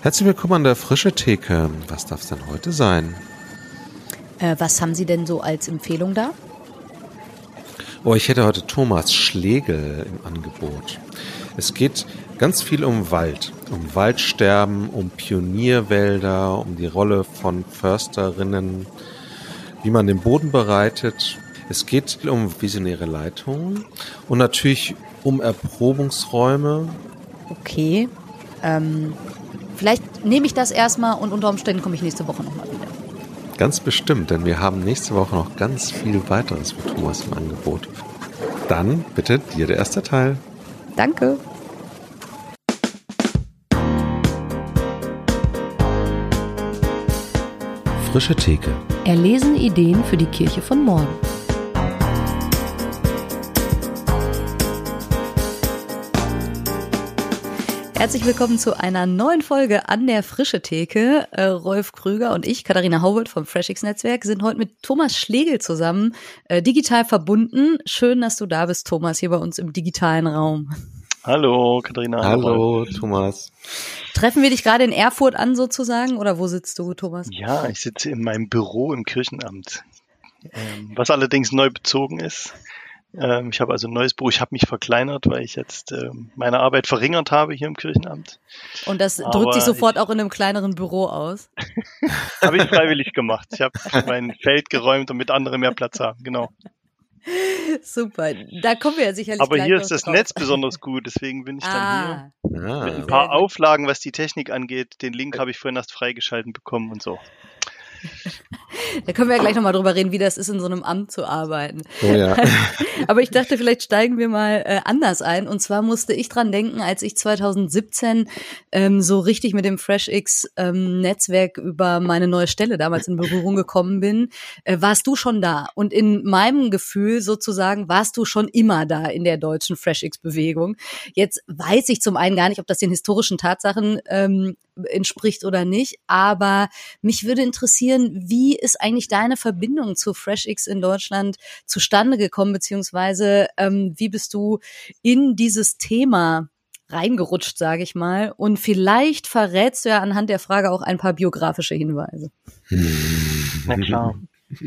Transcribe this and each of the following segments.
Herzlich willkommen an der Frische Theke. Was darf es denn heute sein? Äh, was haben Sie denn so als Empfehlung da? Oh, ich hätte heute Thomas Schlegel im Angebot. Es geht ganz viel um Wald, um Waldsterben, um Pionierwälder, um die Rolle von Försterinnen, wie man den Boden bereitet. Es geht um visionäre Leitungen und natürlich um Erprobungsräume. Okay. Ähm, vielleicht nehme ich das erstmal und unter Umständen komme ich nächste Woche nochmal wieder. Ganz bestimmt, denn wir haben nächste Woche noch ganz viel weiteres für Thomas im Angebot. Dann bitte dir der erste Teil. Danke. Frische Theke. Erlesen Ideen für die Kirche von morgen. Herzlich willkommen zu einer neuen Folge an der Frische Theke. Äh, Rolf Krüger und ich, Katharina Haubold vom FreshX Netzwerk, sind heute mit Thomas Schlegel zusammen äh, digital verbunden. Schön, dass du da bist, Thomas, hier bei uns im digitalen Raum. Hallo, Katharina. Hallo, Thomas. Treffen wir dich gerade in Erfurt an sozusagen oder wo sitzt du, Thomas? Ja, ich sitze in meinem Büro im Kirchenamt, ähm, was allerdings neu bezogen ist. Ähm, ich habe also ein neues Büro. Ich habe mich verkleinert, weil ich jetzt ähm, meine Arbeit verringert habe hier im Kirchenamt. Und das Aber drückt sich sofort ich, auch in einem kleineren Büro aus? habe ich freiwillig gemacht. Ich habe mein Feld geräumt, damit andere mehr Platz haben. Genau. Super, da kommen wir ja sicherlich. Aber hier ist das drauf. Netz besonders gut, deswegen bin ich ah. dann hier. Ah, Mit ein paar Auflagen, was die Technik angeht. Den Link habe ich vorhin erst freigeschalten bekommen und so. Da können wir ja gleich nochmal drüber reden, wie das ist, in so einem Amt zu arbeiten. Oh ja. Aber ich dachte, vielleicht steigen wir mal äh, anders ein. Und zwar musste ich dran denken, als ich 2017 ähm, so richtig mit dem FreshX-Netzwerk ähm, über meine neue Stelle damals in Berührung gekommen bin, äh, warst du schon da. Und in meinem Gefühl sozusagen warst du schon immer da in der deutschen FreshX-Bewegung. Jetzt weiß ich zum einen gar nicht, ob das den historischen Tatsachen ähm, entspricht oder nicht. Aber mich würde interessieren, wie ist eigentlich deine Verbindung zu FreshX in Deutschland zustande gekommen, beziehungsweise ähm, wie bist du in dieses Thema reingerutscht, sage ich mal. Und vielleicht verrätst du ja anhand der Frage auch ein paar biografische Hinweise. Na klar.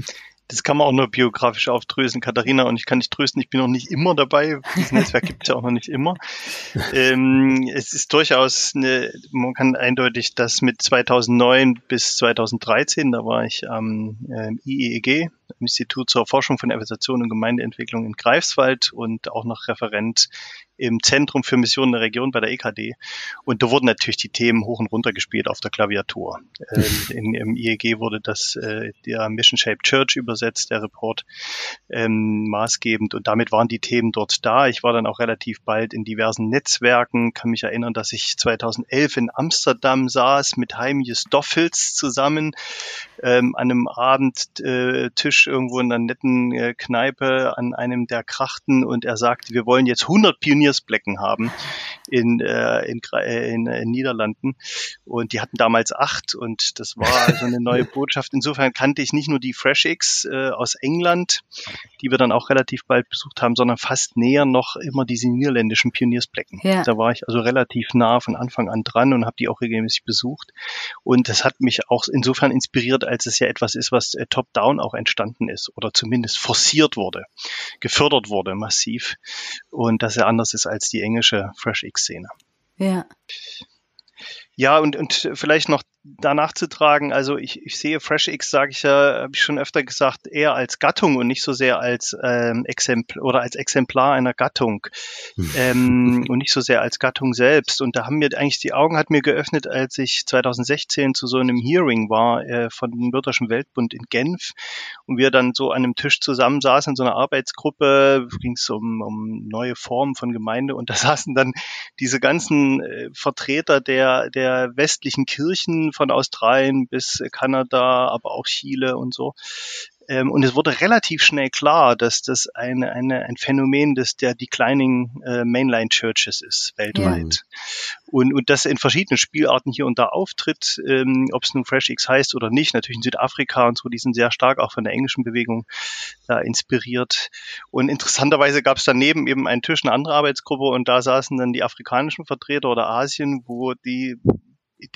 Das kann man auch nur biografisch aufdrösen, Katharina, und ich kann dich trösten, ich bin noch nicht immer dabei. Dieses Netzwerk gibt es ja auch noch nicht immer. Ähm, es ist durchaus, eine, man kann eindeutig das mit 2009 bis 2013, da war ich am ähm, IEEG, Institut zur Forschung von Evaluation und Gemeindeentwicklung in Greifswald und auch noch Referent im Zentrum für Missionen der Region bei der EKD. Und da wurden natürlich die Themen hoch und runter gespielt auf der Klaviatur. Ähm, in, Im IEG wurde das äh, der Mission Shaped Church übersetzt, der Report ähm, maßgebend. Und damit waren die Themen dort da. Ich war dann auch relativ bald in diversen Netzwerken, kann mich erinnern, dass ich 2011 in Amsterdam saß mit Heimje Stoffels zusammen ähm, an einem Abendtisch äh, irgendwo in einer netten äh, Kneipe an einem der Krachten und er sagte, wir wollen jetzt 100 Pioniersblecken haben in, äh, in, äh, in, in Niederlanden und die hatten damals acht und das war also eine neue Botschaft. Insofern kannte ich nicht nur die FreshX äh, aus England, die wir dann auch relativ bald besucht haben, sondern fast näher noch immer diese niederländischen Pioniersblecken. Ja. Da war ich also relativ nah von Anfang an dran und habe die auch regelmäßig besucht und das hat mich auch insofern inspiriert, als es ja etwas ist, was äh, top-down auch entstanden ist oder zumindest forciert wurde, gefördert wurde massiv und dass er anders ist als die englische FreshX-Szene. Ja. Ja, und, und vielleicht noch danach zu tragen. Also ich, ich sehe FreshX, sage ich ja, habe ich schon öfter gesagt, eher als Gattung und nicht so sehr als ähm, Exemplar oder als Exemplar einer Gattung ähm, und nicht so sehr als Gattung selbst. Und da haben mir eigentlich die Augen hat mir geöffnet, als ich 2016 zu so einem Hearing war äh, von dem Lutherischen Weltbund in Genf und wir dann so an einem Tisch zusammensaßen in so einer Arbeitsgruppe, ging es um, um neue Formen von Gemeinde und da saßen dann diese ganzen äh, Vertreter der der westlichen Kirchen von Australien bis Kanada, aber auch Chile und so. Ähm, und es wurde relativ schnell klar, dass das eine, eine, ein Phänomen des, der Declining äh, Mainline Churches ist, weltweit. Ja. Und, und das in verschiedenen Spielarten hier und da auftritt, ähm, ob es nun FreshX heißt oder nicht, natürlich in Südafrika und so, die sind sehr stark auch von der englischen Bewegung da inspiriert. Und interessanterweise gab es daneben eben einen Tisch, eine andere Arbeitsgruppe und da saßen dann die afrikanischen Vertreter oder Asien, wo die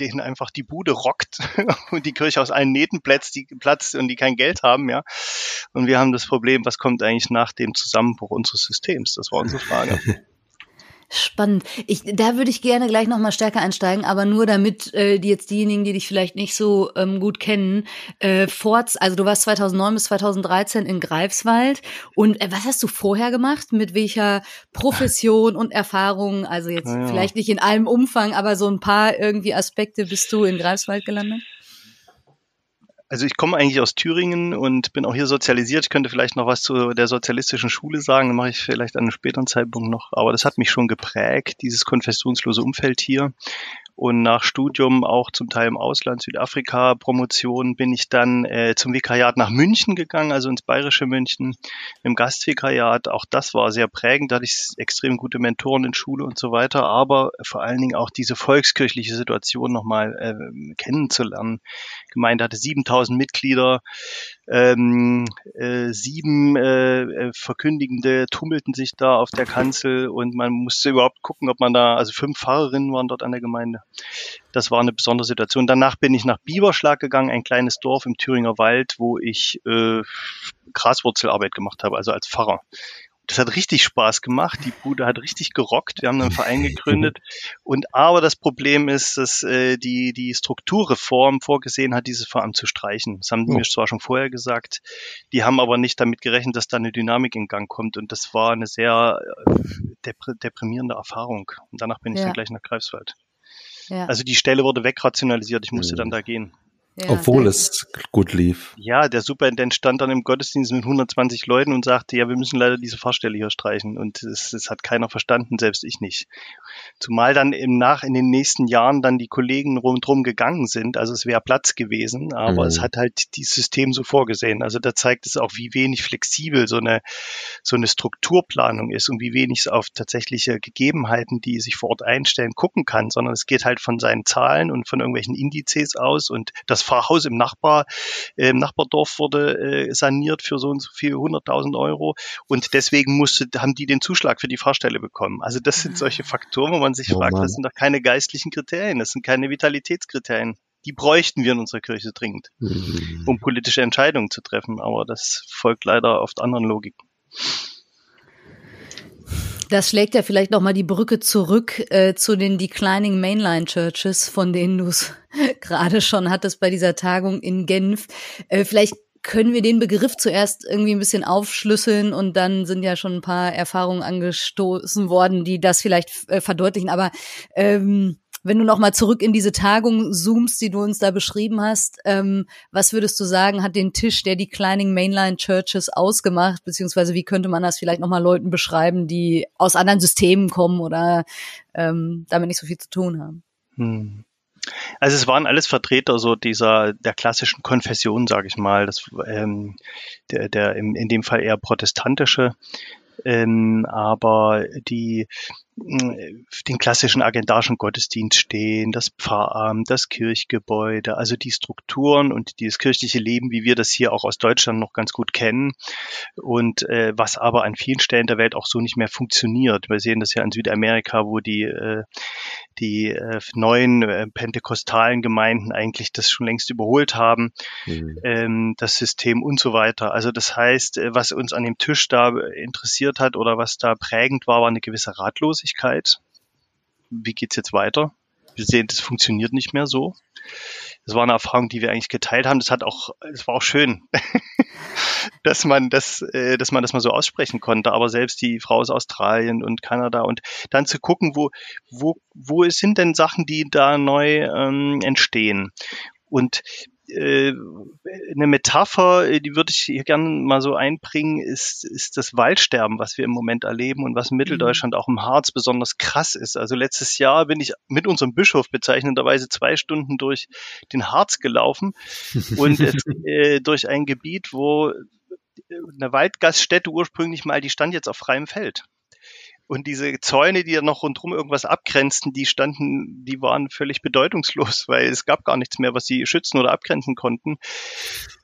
denen einfach die Bude rockt und die Kirche aus allen Nähten platzt, die, platzt und die kein Geld haben, ja. Und wir haben das Problem, was kommt eigentlich nach dem Zusammenbruch unseres Systems? Das war unsere Frage. Spannend. Ich, da würde ich gerne gleich noch mal stärker einsteigen, aber nur damit äh, die jetzt diejenigen, die dich vielleicht nicht so ähm, gut kennen, äh, Forts, also du warst 2009 bis 2013 in Greifswald und äh, was hast du vorher gemacht? Mit welcher Profession und Erfahrung? Also jetzt ja. vielleicht nicht in allem Umfang, aber so ein paar irgendwie Aspekte bist du in Greifswald gelandet? Also ich komme eigentlich aus Thüringen und bin auch hier sozialisiert. Ich könnte vielleicht noch was zu der sozialistischen Schule sagen, mache ich vielleicht an einem späteren Zeitpunkt noch. Aber das hat mich schon geprägt, dieses konfessionslose Umfeld hier und nach Studium auch zum Teil im Ausland, Südafrika, Promotion, bin ich dann äh, zum Vikariat nach München gegangen, also ins bayerische München, im Gastvikariat. Auch das war sehr prägend, da hatte ich extrem gute Mentoren in Schule und so weiter, aber vor allen Dingen auch diese volkskirchliche Situation nochmal äh, kennenzulernen. Gemeinde hatte 7000 Mitglieder, ähm, äh, sieben äh, äh, Verkündigende tummelten sich da auf der Kanzel und man musste überhaupt gucken, ob man da, also fünf Pfarrerinnen waren dort an der Gemeinde. Das war eine besondere Situation. Danach bin ich nach Bieberschlag gegangen, ein kleines Dorf im Thüringer Wald, wo ich äh, Graswurzelarbeit gemacht habe, also als Pfarrer das hat richtig Spaß gemacht. Die Bude hat richtig gerockt. Wir haben einen Verein gegründet. Und aber das Problem ist, dass äh, die, die Strukturreform vorgesehen hat, dieses Verein zu streichen. Das haben die oh. mir zwar schon vorher gesagt. Die haben aber nicht damit gerechnet, dass da eine Dynamik in Gang kommt. Und das war eine sehr äh, deprimierende Erfahrung. Und danach bin ich ja. dann gleich nach Greifswald. Ja. Also die Stelle wurde wegrationalisiert. Ich musste mhm. dann da gehen. Ja, Obwohl es gut lief. Ja, der Superintendent stand dann im Gottesdienst mit 120 Leuten und sagte, ja, wir müssen leider diese Fahrstelle hier streichen. Und es, es hat keiner verstanden, selbst ich nicht. Zumal dann im Nach, in den nächsten Jahren dann die Kollegen rundherum gegangen sind. Also es wäre Platz gewesen, aber mhm. es hat halt dieses System so vorgesehen. Also da zeigt es auch, wie wenig flexibel so eine, so eine Strukturplanung ist und wie wenig es auf tatsächliche Gegebenheiten, die sich vor Ort einstellen, gucken kann, sondern es geht halt von seinen Zahlen und von irgendwelchen Indizes aus und das Pfarrhaus im Nachbar, äh, im Nachbardorf wurde äh, saniert für so und so viel, 100.000 Euro. Und deswegen musste, haben die den Zuschlag für die Fahrstelle bekommen. Also das sind solche Faktoren, wo man sich oh, fragt, Mann. das sind doch keine geistlichen Kriterien, das sind keine Vitalitätskriterien. Die bräuchten wir in unserer Kirche dringend, mhm. um politische Entscheidungen zu treffen. Aber das folgt leider oft anderen Logiken. Das schlägt ja vielleicht noch mal die Brücke zurück äh, zu den Declining Mainline Churches, von denen du es gerade schon hattest bei dieser Tagung in Genf. Äh, vielleicht können wir den Begriff zuerst irgendwie ein bisschen aufschlüsseln und dann sind ja schon ein paar Erfahrungen angestoßen worden, die das vielleicht äh, verdeutlichen. Aber ähm, wenn du nochmal zurück in diese Tagung zoomst, die du uns da beschrieben hast, ähm, was würdest du sagen, hat den Tisch der Declining Mainline Churches ausgemacht, beziehungsweise wie könnte man das vielleicht nochmal Leuten beschreiben, die aus anderen Systemen kommen oder ähm, damit nicht so viel zu tun haben? Hm. Also es waren alles Vertreter so dieser der klassischen Konfession, sage ich mal, das ähm, der, der im, in dem Fall eher protestantische, ähm, aber die den klassischen agendarischen Gottesdienst stehen, das Pfarramt, das Kirchgebäude, also die Strukturen und dieses kirchliche Leben, wie wir das hier auch aus Deutschland noch ganz gut kennen und äh, was aber an vielen Stellen der Welt auch so nicht mehr funktioniert. Wir sehen das ja in Südamerika, wo die äh, die äh, neuen äh, pentekostalen Gemeinden eigentlich das schon längst überholt haben, mhm. ähm, das System und so weiter. Also das heißt, äh, was uns an dem Tisch da interessiert hat oder was da prägend war, war eine gewisse Ratlosigkeit. Wie geht's jetzt weiter? Wir sehen, das funktioniert nicht mehr so. Das war eine Erfahrung, die wir eigentlich geteilt haben. Das hat auch, es war auch schön, dass man das, äh, dass man das mal so aussprechen konnte. Aber selbst die Frau aus Australien und Kanada und dann zu gucken, wo, wo, wo sind denn Sachen, die da neu ähm, entstehen? Und äh, eine Metapher, äh, die würde ich hier gerne mal so einbringen, ist, ist das Waldsterben, was wir im Moment erleben und was in Mitteldeutschland mhm. auch im Harz besonders krass ist. Also letztes Jahr bin ich mit unserem Bischof bezeichnenderweise zwei Stunden durch den Harz gelaufen und es, äh, durch ein Gebiet, wo eine Waldgaststätte ursprünglich mal, die stand jetzt auf freiem Feld. Und diese Zäune, die ja noch rundherum irgendwas abgrenzten, die standen, die waren völlig bedeutungslos, weil es gab gar nichts mehr, was sie schützen oder abgrenzen konnten.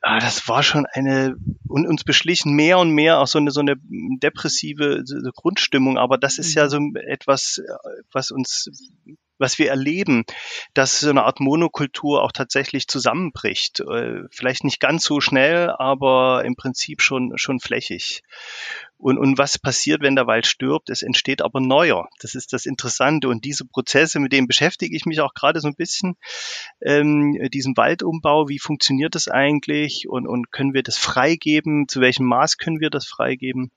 Ah, das war schon eine, und uns beschlichen mehr und mehr auch so eine, so eine depressive Grundstimmung. Aber das ist ja mhm. so etwas, was uns was wir erleben, dass so eine Art Monokultur auch tatsächlich zusammenbricht. Äh, vielleicht nicht ganz so schnell, aber im Prinzip schon, schon flächig. Und, und was passiert, wenn der Wald stirbt? Es entsteht aber neuer. Das ist das Interessante. Und diese Prozesse, mit denen beschäftige ich mich auch gerade so ein bisschen. Ähm, diesen Waldumbau, wie funktioniert das eigentlich? Und, und können wir das freigeben? Zu welchem Maß können wir das freigeben?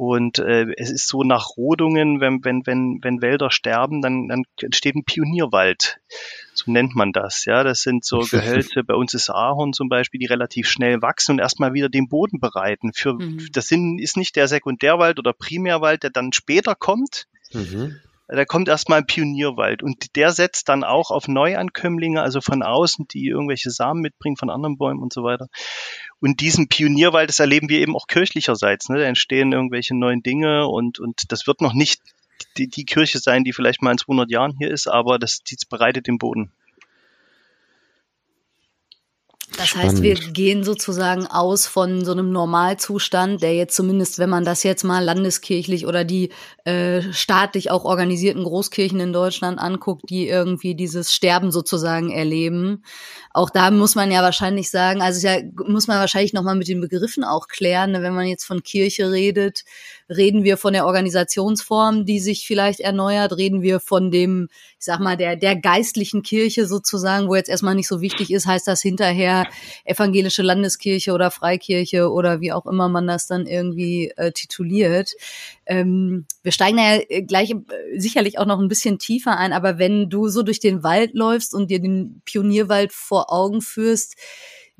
Und äh, es ist so nach Rodungen, wenn, wenn, wenn, wenn Wälder sterben, dann, dann entsteht ein Pionierwald. So nennt man das. Ja, das sind so Gehölze. Bei uns ist Ahorn zum Beispiel, die relativ schnell wachsen und erstmal wieder den Boden bereiten. Für, mhm. Das sind, ist nicht der Sekundärwald oder Primärwald, der dann später kommt. Mhm da kommt erstmal ein Pionierwald und der setzt dann auch auf Neuankömmlinge, also von außen, die irgendwelche Samen mitbringen von anderen Bäumen und so weiter. Und diesen Pionierwald, das erleben wir eben auch kirchlicherseits. Ne? Da entstehen irgendwelche neuen Dinge und, und das wird noch nicht die, die Kirche sein, die vielleicht mal in 200 Jahren hier ist, aber das, die bereitet den Boden. Das heißt, wir gehen sozusagen aus von so einem Normalzustand, der jetzt zumindest, wenn man das jetzt mal landeskirchlich oder die äh, staatlich auch organisierten Großkirchen in Deutschland anguckt, die irgendwie dieses Sterben sozusagen erleben. Auch da muss man ja wahrscheinlich sagen, also ja, muss man wahrscheinlich nochmal mit den Begriffen auch klären, ne? wenn man jetzt von Kirche redet, reden wir von der Organisationsform, die sich vielleicht erneuert, reden wir von dem, ich sag mal, der, der geistlichen Kirche sozusagen, wo jetzt erstmal nicht so wichtig ist, heißt das hinterher evangelische Landeskirche oder Freikirche oder wie auch immer man das dann irgendwie äh, tituliert. Ähm, wir steigen da ja äh, gleich äh, sicherlich auch noch ein bisschen tiefer ein, aber wenn du so durch den Wald läufst und dir den Pionierwald vor Augen führst,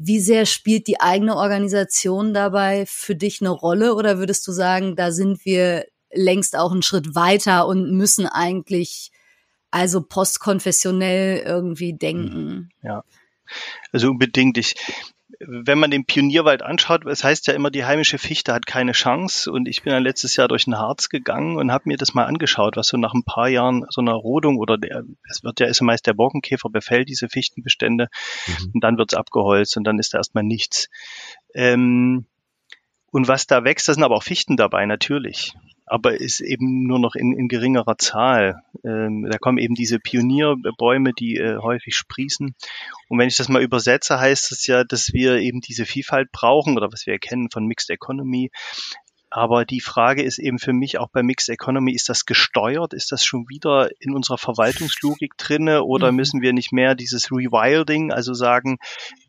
wie sehr spielt die eigene Organisation dabei für dich eine Rolle oder würdest du sagen, da sind wir längst auch einen Schritt weiter und müssen eigentlich also postkonfessionell irgendwie denken? Ja. Also unbedingt. Ich, wenn man den Pionierwald anschaut, es heißt ja immer, die heimische Fichte hat keine Chance. Und ich bin dann letztes Jahr durch den Harz gegangen und habe mir das mal angeschaut, was so nach ein paar Jahren so einer Rodung oder der, es wird ja ist meist der Borkenkäfer befällt diese Fichtenbestände mhm. und dann wird's abgeholzt und dann ist da erstmal nichts. Ähm, und was da wächst, da sind aber auch Fichten dabei, natürlich aber ist eben nur noch in, in geringerer Zahl. Ähm, da kommen eben diese Pionierbäume, die äh, häufig sprießen. Und wenn ich das mal übersetze, heißt es ja, dass wir eben diese Vielfalt brauchen oder was wir erkennen von Mixed Economy, aber die Frage ist eben für mich auch bei Mixed Economy, ist das gesteuert? Ist das schon wieder in unserer Verwaltungslogik drinne oder mhm. müssen wir nicht mehr dieses Rewilding, also sagen,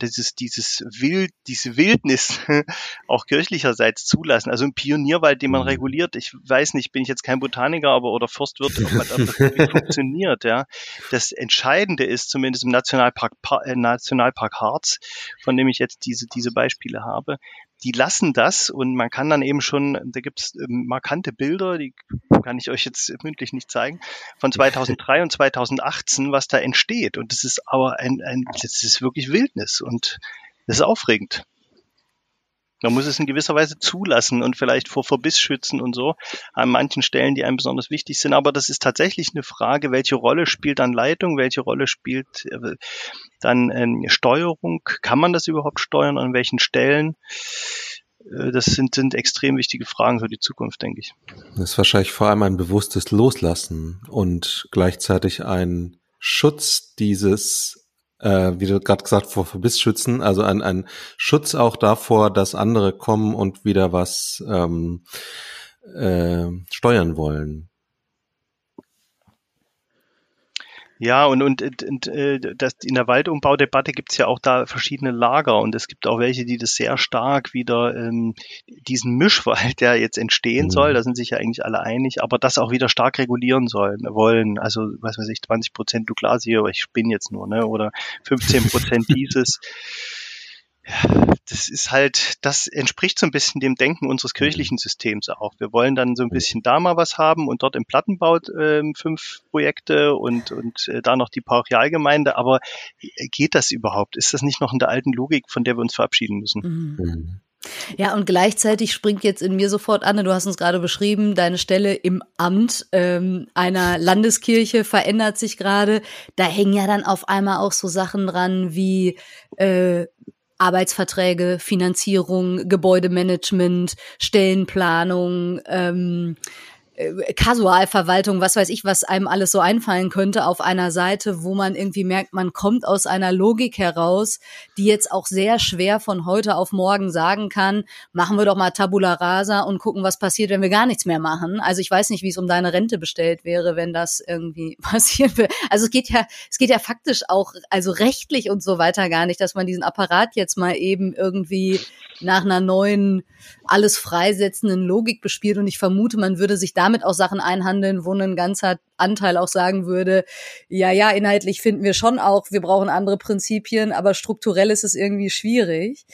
dieses, dieses Wild, diese Wildnis auch kirchlicherseits zulassen? Also ein Pionierwald, den man mhm. reguliert. Ich weiß nicht, bin ich jetzt kein Botaniker, aber oder Forstwirt, ob, man, das funktioniert, ja. Das Entscheidende ist zumindest im Nationalpark, äh, Nationalpark Harz, von dem ich jetzt diese, diese Beispiele habe, die lassen das und man kann dann eben schon, da gibt's ähm, markante Bilder, die kann ich euch jetzt mündlich nicht zeigen, von 2003 und 2018, was da entsteht. Und das ist aber ein, ein das ist wirklich Wildnis und das ist aufregend. Man muss es in gewisser Weise zulassen und vielleicht vor Verbiss schützen und so an manchen Stellen, die einem besonders wichtig sind. Aber das ist tatsächlich eine Frage, welche Rolle spielt dann Leitung, welche Rolle spielt äh, dann ähm, Steuerung? Kann man das überhaupt steuern? An welchen Stellen? Äh, das sind, sind extrem wichtige Fragen für die Zukunft, denke ich. Das ist wahrscheinlich vor allem ein bewusstes Loslassen und gleichzeitig ein Schutz dieses äh, wie du gerade gesagt, vor Verbiss schützen, also ein, ein Schutz auch davor, dass andere kommen und wieder was ähm, äh, steuern wollen. Ja, und, und, und äh, das, in der Waldumbaudebatte gibt es ja auch da verschiedene Lager und es gibt auch welche, die das sehr stark wieder ähm, diesen Mischwald, der jetzt entstehen mhm. soll, da sind sich ja eigentlich alle einig, aber das auch wieder stark regulieren sollen, wollen. Also, was weiß ich, 20 Prozent Douglasie, aber ich spinne jetzt nur, ne? Oder 15 Prozent dieses das ist halt, das entspricht so ein bisschen dem Denken unseres kirchlichen Systems auch. Wir wollen dann so ein bisschen da mal was haben und dort im Plattenbau äh, fünf Projekte und, und äh, da noch die Parochialgemeinde. Aber geht das überhaupt? Ist das nicht noch in der alten Logik, von der wir uns verabschieden müssen? Mhm. mhm. Ja, und gleichzeitig springt jetzt in mir sofort an, du hast uns gerade beschrieben, deine Stelle im Amt ähm, einer Landeskirche verändert sich gerade. Da hängen ja dann auf einmal auch so Sachen dran wie äh, Arbeitsverträge, Finanzierung, Gebäudemanagement, Stellenplanung, ähm, äh, Kasualverwaltung, was weiß ich, was einem alles so einfallen könnte auf einer Seite, wo man irgendwie merkt, man kommt aus einer Logik heraus, die jetzt auch sehr schwer von heute auf morgen sagen kann, machen wir doch mal Tabula Rasa und gucken, was passiert, wenn wir gar nichts mehr machen. Also ich weiß nicht, wie es um deine Rente bestellt wäre, wenn das irgendwie passieren würde. Also es geht ja, es geht ja faktisch auch, also rechtlich und so weiter gar nicht, dass man diesen Apparat jetzt mal eben irgendwie nach einer neuen, alles freisetzenden Logik bespielt. Und ich vermute, man würde sich damit auch Sachen einhandeln, wo ein ganzer Anteil auch sagen würde, ja, ja, inhaltlich finden wir schon auch, wir brauchen andere Prinzipien, aber strukturell ist es irgendwie schwierig.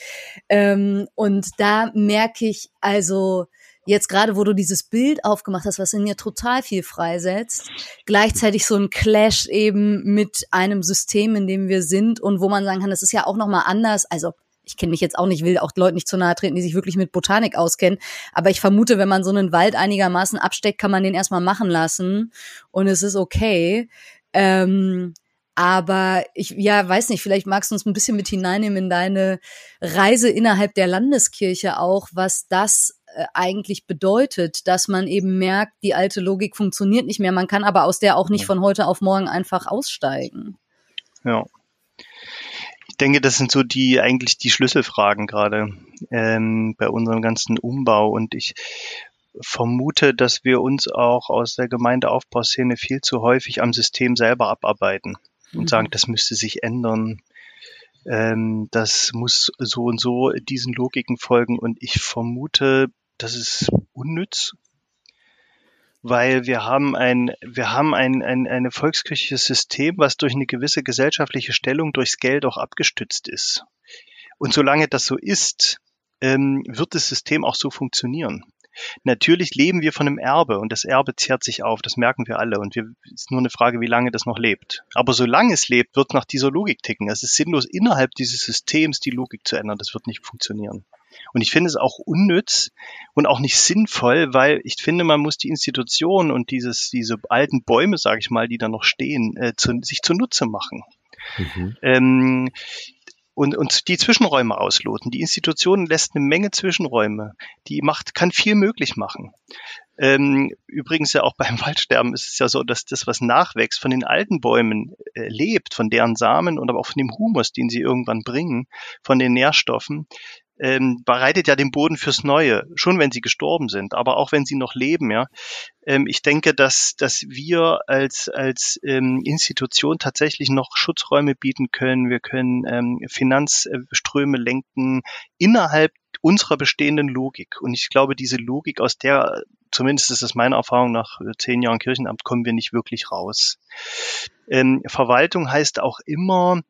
Ähm, und da merke ich also, jetzt gerade, wo du dieses Bild aufgemacht hast, was in mir total viel freisetzt, gleichzeitig so ein Clash eben mit einem System, in dem wir sind und wo man sagen kann, das ist ja auch noch mal anders. Also ich kenne mich jetzt auch nicht, will auch Leuten nicht zu nahe treten, die sich wirklich mit Botanik auskennen. Aber ich vermute, wenn man so einen Wald einigermaßen absteckt, kann man den erstmal machen lassen und es ist okay. Ähm, aber ich, ja, weiß nicht, vielleicht magst du uns ein bisschen mit hineinnehmen in deine Reise innerhalb der Landeskirche auch, was das äh, eigentlich bedeutet, dass man eben merkt, die alte Logik funktioniert nicht mehr. Man kann aber aus der auch nicht von heute auf morgen einfach aussteigen. Ja, ich denke, das sind so die eigentlich die Schlüsselfragen gerade ähm, bei unserem ganzen Umbau. Und ich vermute, dass wir uns auch aus der Gemeindeaufbauszene viel zu häufig am System selber abarbeiten und mhm. sagen, das müsste sich ändern. Ähm, das muss so und so diesen Logiken folgen. Und ich vermute, das ist unnütz, weil wir haben ein, wir haben ein, ein, ein volkskirchliches System, was durch eine gewisse gesellschaftliche Stellung durchs Geld auch abgestützt ist. Und solange das so ist, ähm, wird das System auch so funktionieren. Natürlich leben wir von einem Erbe und das Erbe zehrt sich auf, das merken wir alle und es ist nur eine Frage, wie lange das noch lebt. Aber solange es lebt, wird nach dieser Logik ticken. Es ist sinnlos, innerhalb dieses Systems die Logik zu ändern. Das wird nicht funktionieren. Und ich finde es auch unnütz und auch nicht sinnvoll, weil ich finde, man muss die Institutionen und dieses, diese alten Bäume, sage ich mal, die da noch stehen, äh, zu, sich zunutze machen. Mhm. Ähm, und, und die Zwischenräume ausloten. Die Institution lässt eine Menge Zwischenräume. Die macht, kann viel möglich machen. Ähm, übrigens ja auch beim Waldsterben ist es ja so, dass das, was nachwächst, von den alten Bäumen äh, lebt, von deren Samen und aber auch von dem Humus, den sie irgendwann bringen, von den Nährstoffen ähm, bereitet ja den Boden fürs Neue, schon wenn sie gestorben sind, aber auch wenn sie noch leben, ja. Ähm, ich denke, dass, dass wir als, als ähm, Institution tatsächlich noch Schutzräume bieten können. Wir können ähm, Finanzströme lenken innerhalb unserer bestehenden Logik. Und ich glaube, diese Logik, aus der, zumindest ist es meine Erfahrung nach zehn Jahren Kirchenamt, kommen wir nicht wirklich raus. Ähm, Verwaltung heißt auch immer,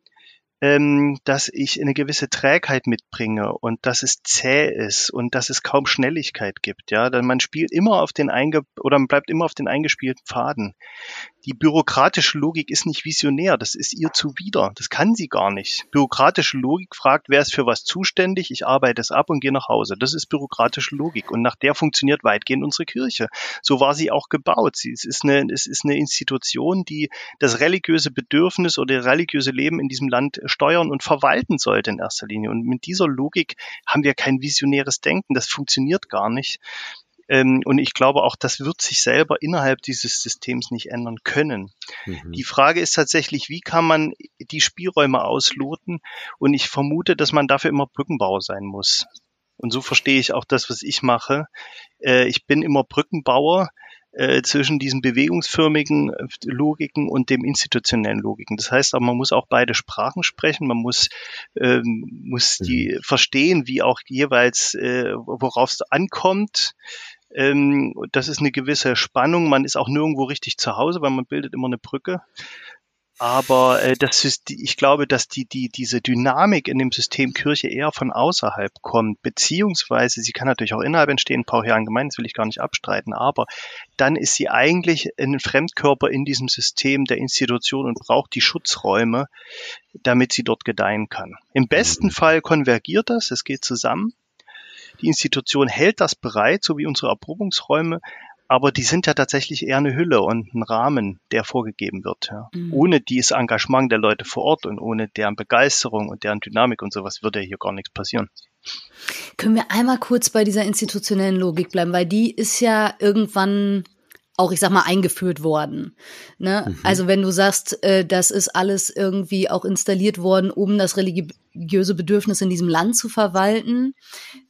ähm, dass ich eine gewisse Trägheit mitbringe und dass es zäh ist und dass es kaum Schnelligkeit gibt. Ja, denn man spielt immer auf den einge oder man bleibt immer auf den eingespielten Faden die bürokratische Logik ist nicht visionär, das ist ihr zuwider, das kann sie gar nicht. Bürokratische Logik fragt, wer ist für was zuständig, ich arbeite es ab und gehe nach Hause. Das ist bürokratische Logik und nach der funktioniert weitgehend unsere Kirche. So war sie auch gebaut. Sie, es, ist eine, es ist eine Institution, die das religiöse Bedürfnis oder das religiöse Leben in diesem Land steuern und verwalten sollte in erster Linie. Und mit dieser Logik haben wir kein visionäres Denken, das funktioniert gar nicht. Ähm, und ich glaube auch, das wird sich selber innerhalb dieses Systems nicht ändern können. Mhm. Die Frage ist tatsächlich, wie kann man die Spielräume ausloten? Und ich vermute, dass man dafür immer Brückenbauer sein muss. Und so verstehe ich auch das, was ich mache. Äh, ich bin immer Brückenbauer äh, zwischen diesen bewegungsförmigen äh, Logiken und dem institutionellen Logiken. Das heißt aber, man muss auch beide Sprachen sprechen, man muss, ähm, muss die mhm. verstehen, wie auch jeweils, äh, worauf es ankommt, ähm, das ist eine gewisse Spannung. Man ist auch nirgendwo richtig zu Hause, weil man bildet immer eine Brücke. Aber äh, das ist, ich glaube, dass die, die, diese Dynamik in dem System Kirche eher von außerhalb kommt, beziehungsweise sie kann natürlich auch innerhalb entstehen, pauchialen Gemeinden, das will ich gar nicht abstreiten, aber dann ist sie eigentlich ein Fremdkörper in diesem System der Institution und braucht die Schutzräume, damit sie dort gedeihen kann. Im besten Fall konvergiert das, es geht zusammen. Die Institution hält das bereit, so wie unsere Erprobungsräume, aber die sind ja tatsächlich eher eine Hülle und ein Rahmen, der vorgegeben wird. Ja. Mhm. Ohne dieses Engagement der Leute vor Ort und ohne deren Begeisterung und deren Dynamik und sowas würde hier gar nichts passieren. Können wir einmal kurz bei dieser institutionellen Logik bleiben, weil die ist ja irgendwann auch, ich sag mal, eingeführt worden. Ne? Mhm. Also wenn du sagst, äh, das ist alles irgendwie auch installiert worden, um das religiöse Bedürfnis in diesem Land zu verwalten,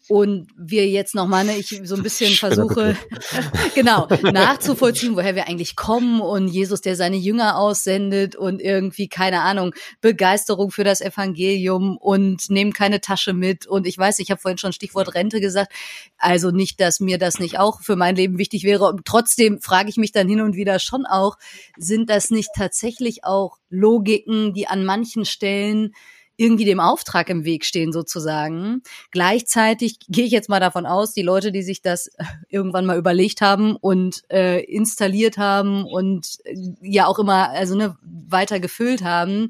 und wir jetzt nochmal, ne, ich so ein bisschen versuche, genau, nachzuvollziehen, woher wir eigentlich kommen und Jesus, der seine Jünger aussendet und irgendwie, keine Ahnung, Begeisterung für das Evangelium und nehmen keine Tasche mit. Und ich weiß, ich habe vorhin schon Stichwort Rente gesagt, also nicht, dass mir das nicht auch für mein Leben wichtig wäre. Und trotzdem frage ich mich dann hin und wieder schon auch, sind das nicht tatsächlich auch Logiken, die an manchen Stellen irgendwie dem Auftrag im Weg stehen sozusagen. Gleichzeitig gehe ich jetzt mal davon aus, die Leute, die sich das irgendwann mal überlegt haben und äh, installiert haben und äh, ja auch immer also ne, weiter gefüllt haben,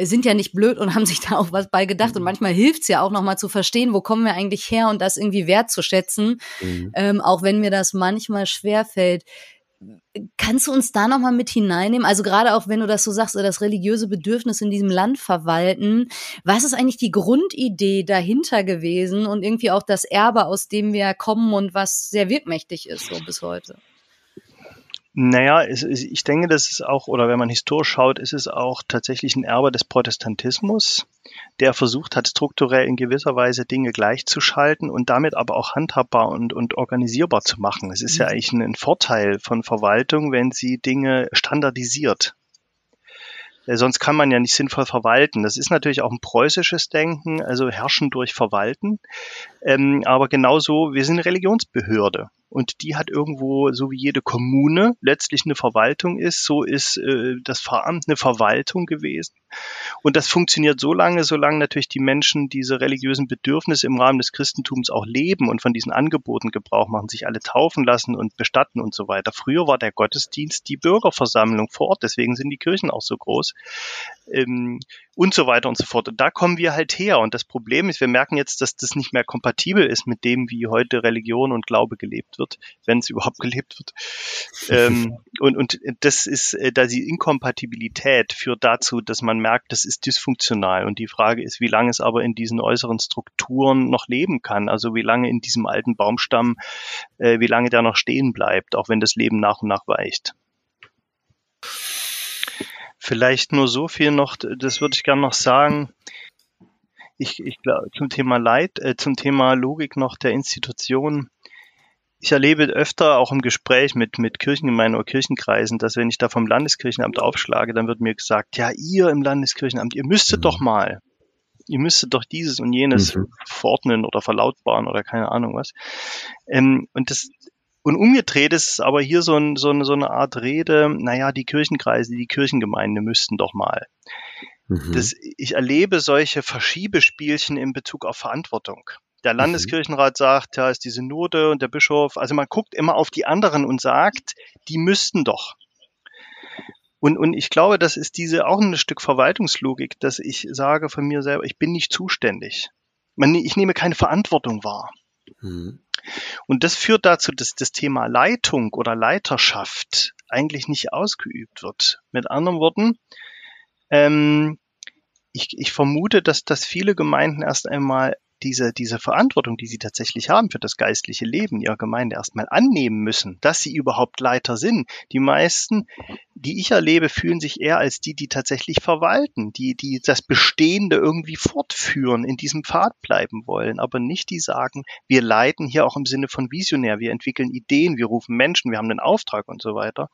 sind ja nicht blöd und haben sich da auch was bei gedacht. Und mhm. manchmal hilft's ja auch nochmal zu verstehen, wo kommen wir eigentlich her und das irgendwie wertzuschätzen, mhm. ähm, auch wenn mir das manchmal schwerfällt. Kannst du uns da nochmal mit hineinnehmen? Also gerade auch wenn du das so sagst, das religiöse Bedürfnis in diesem Land verwalten. Was ist eigentlich die Grundidee dahinter gewesen und irgendwie auch das Erbe, aus dem wir kommen und was sehr wirkmächtig ist so bis heute? Naja, es, es, ich denke, das ist auch, oder wenn man historisch schaut, ist es auch tatsächlich ein Erbe des Protestantismus, der versucht hat, strukturell in gewisser Weise Dinge gleichzuschalten und damit aber auch handhabbar und, und organisierbar zu machen. Es ist ja mhm. eigentlich ein Vorteil von Verwaltung, wenn sie Dinge standardisiert. Äh, sonst kann man ja nicht sinnvoll verwalten. Das ist natürlich auch ein preußisches Denken, also herrschen durch Verwalten. Ähm, aber genauso, wir sind eine Religionsbehörde und die hat irgendwo, so wie jede Kommune letztlich eine Verwaltung ist, so ist äh, das Pfarramt eine Verwaltung gewesen. Und das funktioniert so lange, solange natürlich die Menschen diese religiösen Bedürfnisse im Rahmen des Christentums auch leben und von diesen Angeboten Gebrauch machen, sich alle taufen lassen und bestatten und so weiter. Früher war der Gottesdienst die Bürgerversammlung vor Ort, deswegen sind die Kirchen auch so groß. Ähm, und so weiter und so fort. Und da kommen wir halt her. Und das Problem ist, wir merken jetzt, dass das nicht mehr kompatibel ist mit dem, wie heute Religion und Glaube gelebt wird, wenn es überhaupt gelebt wird. ähm, und, und das ist, äh, da die Inkompatibilität führt dazu, dass man merkt, das ist dysfunktional. Und die Frage ist, wie lange es aber in diesen äußeren Strukturen noch leben kann. Also wie lange in diesem alten Baumstamm, äh, wie lange der noch stehen bleibt, auch wenn das Leben nach und nach weicht. Vielleicht nur so viel noch, das würde ich gerne noch sagen. Ich, ich glaube, zum Thema Leid, äh, zum Thema Logik noch der Institution. Ich erlebe öfter auch im Gespräch mit, mit Kirchengemeinden oder Kirchenkreisen, dass wenn ich da vom Landeskirchenamt aufschlage, dann wird mir gesagt, ja, ihr im Landeskirchenamt, ihr müsstet mhm. doch mal, ihr müsstet doch dieses und jenes mhm. verordnen oder verlautbaren oder keine Ahnung was. Ähm, und das, und umgedreht ist es aber hier so, ein, so, eine, so eine Art Rede, naja, die Kirchenkreise, die Kirchengemeinde müssten doch mal. Mhm. Das, ich erlebe solche Verschiebespielchen in Bezug auf Verantwortung. Der mhm. Landeskirchenrat sagt, ja, ist die Synode und der Bischof. Also man guckt immer auf die anderen und sagt, die müssten doch. Und, und ich glaube, das ist diese auch ein Stück Verwaltungslogik, dass ich sage von mir selber, ich bin nicht zuständig. Man, ich nehme keine Verantwortung wahr. Mhm. Und das führt dazu, dass das Thema Leitung oder Leiterschaft eigentlich nicht ausgeübt wird. Mit anderen Worten, ähm, ich, ich vermute, dass, dass viele Gemeinden erst einmal diese, diese Verantwortung, die sie tatsächlich haben für das geistliche Leben ihrer Gemeinde erstmal annehmen müssen, dass sie überhaupt Leiter sind. Die meisten, die ich erlebe, fühlen sich eher als die, die tatsächlich verwalten, die, die das Bestehende irgendwie fortführen, in diesem Pfad bleiben wollen, aber nicht die sagen, wir leiten hier auch im Sinne von visionär, wir entwickeln Ideen, wir rufen Menschen, wir haben einen Auftrag und so weiter.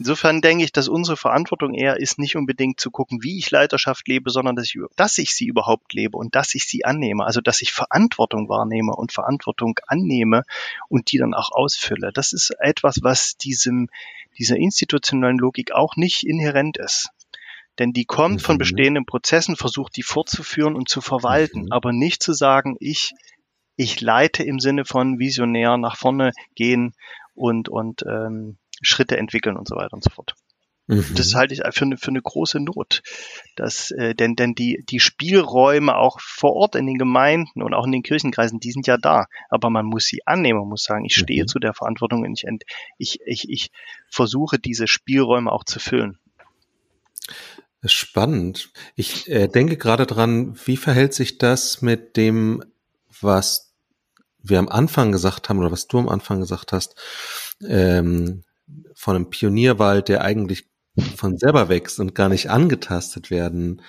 Insofern denke ich, dass unsere Verantwortung eher ist, nicht unbedingt zu gucken, wie ich Leiterschaft lebe, sondern dass ich, dass ich sie überhaupt lebe und dass ich sie annehme. Also, dass ich Verantwortung wahrnehme und Verantwortung annehme und die dann auch ausfülle. Das ist etwas, was diesem, dieser institutionellen Logik auch nicht inhärent ist. Denn die kommt mhm. von bestehenden Prozessen, versucht die fortzuführen und zu verwalten, mhm. aber nicht zu sagen, ich, ich leite im Sinne von visionär nach vorne gehen und, und ähm, Schritte entwickeln und so weiter und so fort. Mhm. Das halte ich für eine, für eine große Not. Dass, äh, denn, denn die, die Spielräume auch vor Ort in den Gemeinden und auch in den Kirchenkreisen, die sind ja da. Aber man muss sie annehmen, man muss sagen, ich stehe mhm. zu der Verantwortung und ich, ich, ich, ich versuche diese Spielräume auch zu füllen. Spannend. Ich äh, denke gerade dran, wie verhält sich das mit dem, was wir am Anfang gesagt haben oder was du am Anfang gesagt hast, ähm, von einem Pionierwald, der eigentlich von selber wächst und gar nicht angetastet werden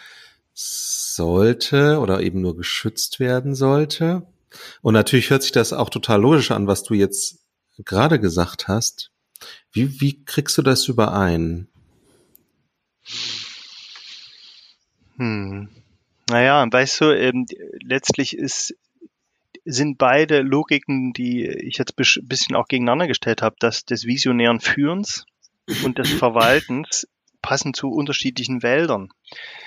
sollte oder eben nur geschützt werden sollte. Und natürlich hört sich das auch total logisch an, was du jetzt gerade gesagt hast. Wie, wie kriegst du das überein? Hm. Naja, weißt du, ähm, letztlich ist, sind beide Logiken, die ich jetzt ein bisschen auch gegeneinander gestellt habe, dass des visionären Führens und des Verwaltens passen zu unterschiedlichen Wäldern.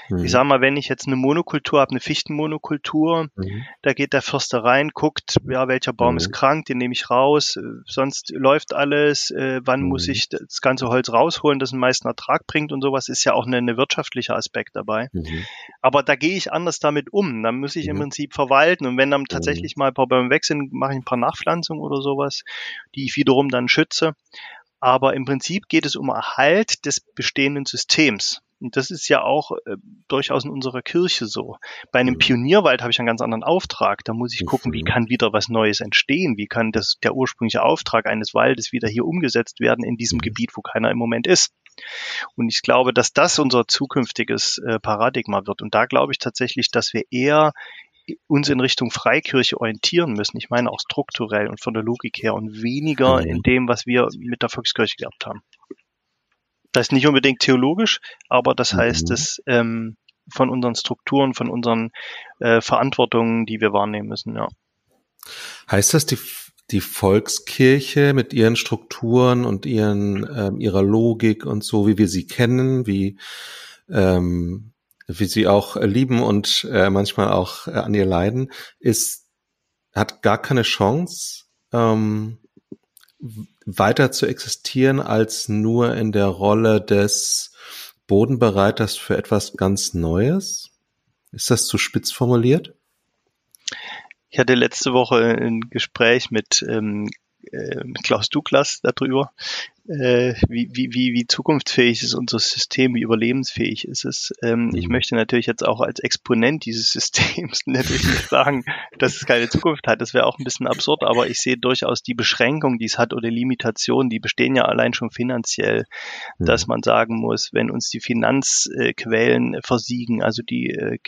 Mhm. Ich sage mal, wenn ich jetzt eine Monokultur habe, eine Fichtenmonokultur, mhm. da geht der Förster rein, guckt, ja, welcher Baum mhm. ist krank, den nehme ich raus, äh, sonst läuft alles, äh, wann muss mhm. ich das ganze Holz rausholen, das den meisten Ertrag bringt und sowas, ist ja auch ein wirtschaftlicher Aspekt dabei. Mhm. Aber da gehe ich anders damit um. Dann muss ich im mhm. Prinzip verwalten und wenn dann tatsächlich mal ein paar Bäume weg sind, mache ich ein paar Nachpflanzungen oder sowas, die ich wiederum dann schütze. Aber im Prinzip geht es um Erhalt des bestehenden Systems. Und das ist ja auch äh, durchaus in unserer Kirche so. Bei einem mhm. Pionierwald habe ich einen ganz anderen Auftrag. Da muss ich gucken, wie mhm. kann wieder was Neues entstehen? Wie kann das, der ursprüngliche Auftrag eines Waldes wieder hier umgesetzt werden in diesem mhm. Gebiet, wo keiner im Moment ist? Und ich glaube, dass das unser zukünftiges äh, Paradigma wird. Und da glaube ich tatsächlich, dass wir eher uns in Richtung Freikirche orientieren müssen. Ich meine auch strukturell und von der Logik her und weniger mhm. in dem, was wir mit der Volkskirche gehabt haben. Das ist nicht unbedingt theologisch, aber das heißt mhm. es ähm, von unseren Strukturen, von unseren äh, Verantwortungen, die wir wahrnehmen müssen, ja. Heißt das, die, die Volkskirche mit ihren Strukturen und ihren, ähm, ihrer Logik und so, wie wir sie kennen, wie ähm, wie sie auch äh, lieben und äh, manchmal auch äh, an ihr leiden, ist, hat gar keine Chance, ähm, weiter zu existieren als nur in der Rolle des Bodenbereiters für etwas ganz Neues? Ist das zu spitz formuliert? Ich hatte letzte Woche ein Gespräch mit, ähm, äh, Klaus Douglas darüber, äh, wie, wie, wie, wie zukunftsfähig ist unser System, wie überlebensfähig ist es. Ähm, mhm. Ich möchte natürlich jetzt auch als Exponent dieses Systems natürlich nicht sagen, dass es keine Zukunft hat. Das wäre auch ein bisschen absurd, aber ich sehe durchaus die Beschränkung, die es hat oder Limitationen, die bestehen ja allein schon finanziell, mhm. dass man sagen muss, wenn uns die Finanzquellen versiegen, also die äh,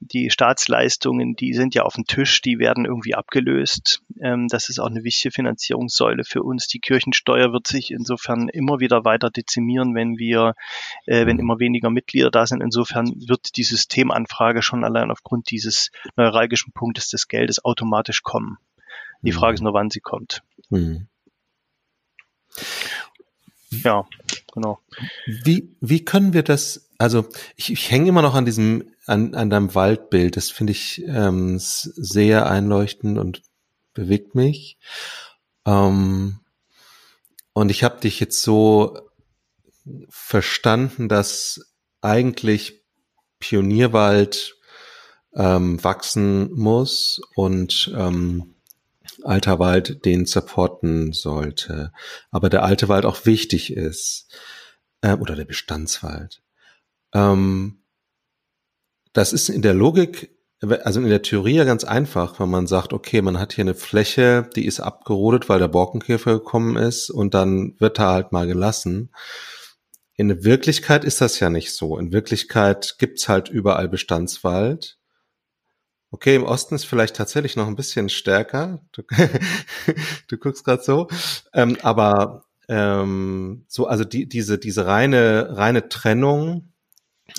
die Staatsleistungen, die sind ja auf dem Tisch, die werden irgendwie abgelöst. Ähm, das ist auch eine wichtige Finanzierungssäule für uns. Die Kirchensteuer wird sich insofern immer wieder weiter dezimieren, wenn wir, äh, wenn immer weniger Mitglieder da sind. Insofern wird die Systemanfrage schon allein aufgrund dieses neuralgischen Punktes des Geldes automatisch kommen. Die Frage ist nur, wann sie kommt. Mhm. Ja, genau. Wie, wie können wir das, also ich, ich hänge immer noch an diesem, an, an deinem Waldbild, das finde ich ähm, sehr einleuchtend und bewegt mich. Ähm, und ich habe dich jetzt so verstanden, dass eigentlich Pionierwald ähm, wachsen muss und ähm, alter Wald den supporten sollte. Aber der alte Wald auch wichtig ist. Äh, oder der Bestandswald. Ähm, das ist in der Logik also in der Theorie ja ganz einfach, wenn man sagt, okay, man hat hier eine Fläche, die ist abgerodet, weil der Borkenkäfer gekommen ist und dann wird er halt mal gelassen. In der Wirklichkeit ist das ja nicht so. In Wirklichkeit gibt's halt überall Bestandswald. Okay, im Osten ist vielleicht tatsächlich noch ein bisschen stärker. Du, du guckst gerade so. Ähm, aber ähm, so, also die, diese, diese reine, reine Trennung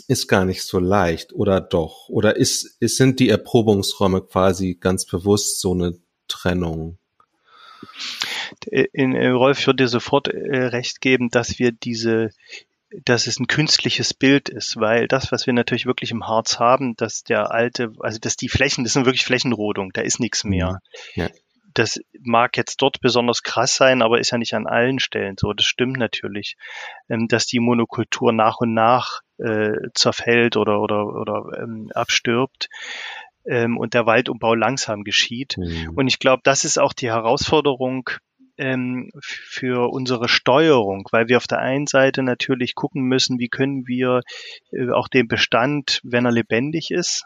ist gar nicht so leicht, oder doch? Oder ist, ist, sind die Erprobungsräume quasi ganz bewusst so eine Trennung? In, in Rolf würde dir sofort äh, recht geben, dass wir diese, dass es ein künstliches Bild ist, weil das, was wir natürlich wirklich im Harz haben, dass der alte, also dass die Flächen, das sind wirklich Flächenrodung, da ist nichts mehr. Ja. Das mag jetzt dort besonders krass sein, aber ist ja nicht an allen Stellen so. Das stimmt natürlich, ähm, dass die Monokultur nach und nach äh, zerfällt oder, oder, oder ähm, abstirbt ähm, und der Waldumbau langsam geschieht. Mhm. Und ich glaube, das ist auch die Herausforderung ähm, für unsere Steuerung, weil wir auf der einen Seite natürlich gucken müssen, wie können wir äh, auch den Bestand, wenn er lebendig ist,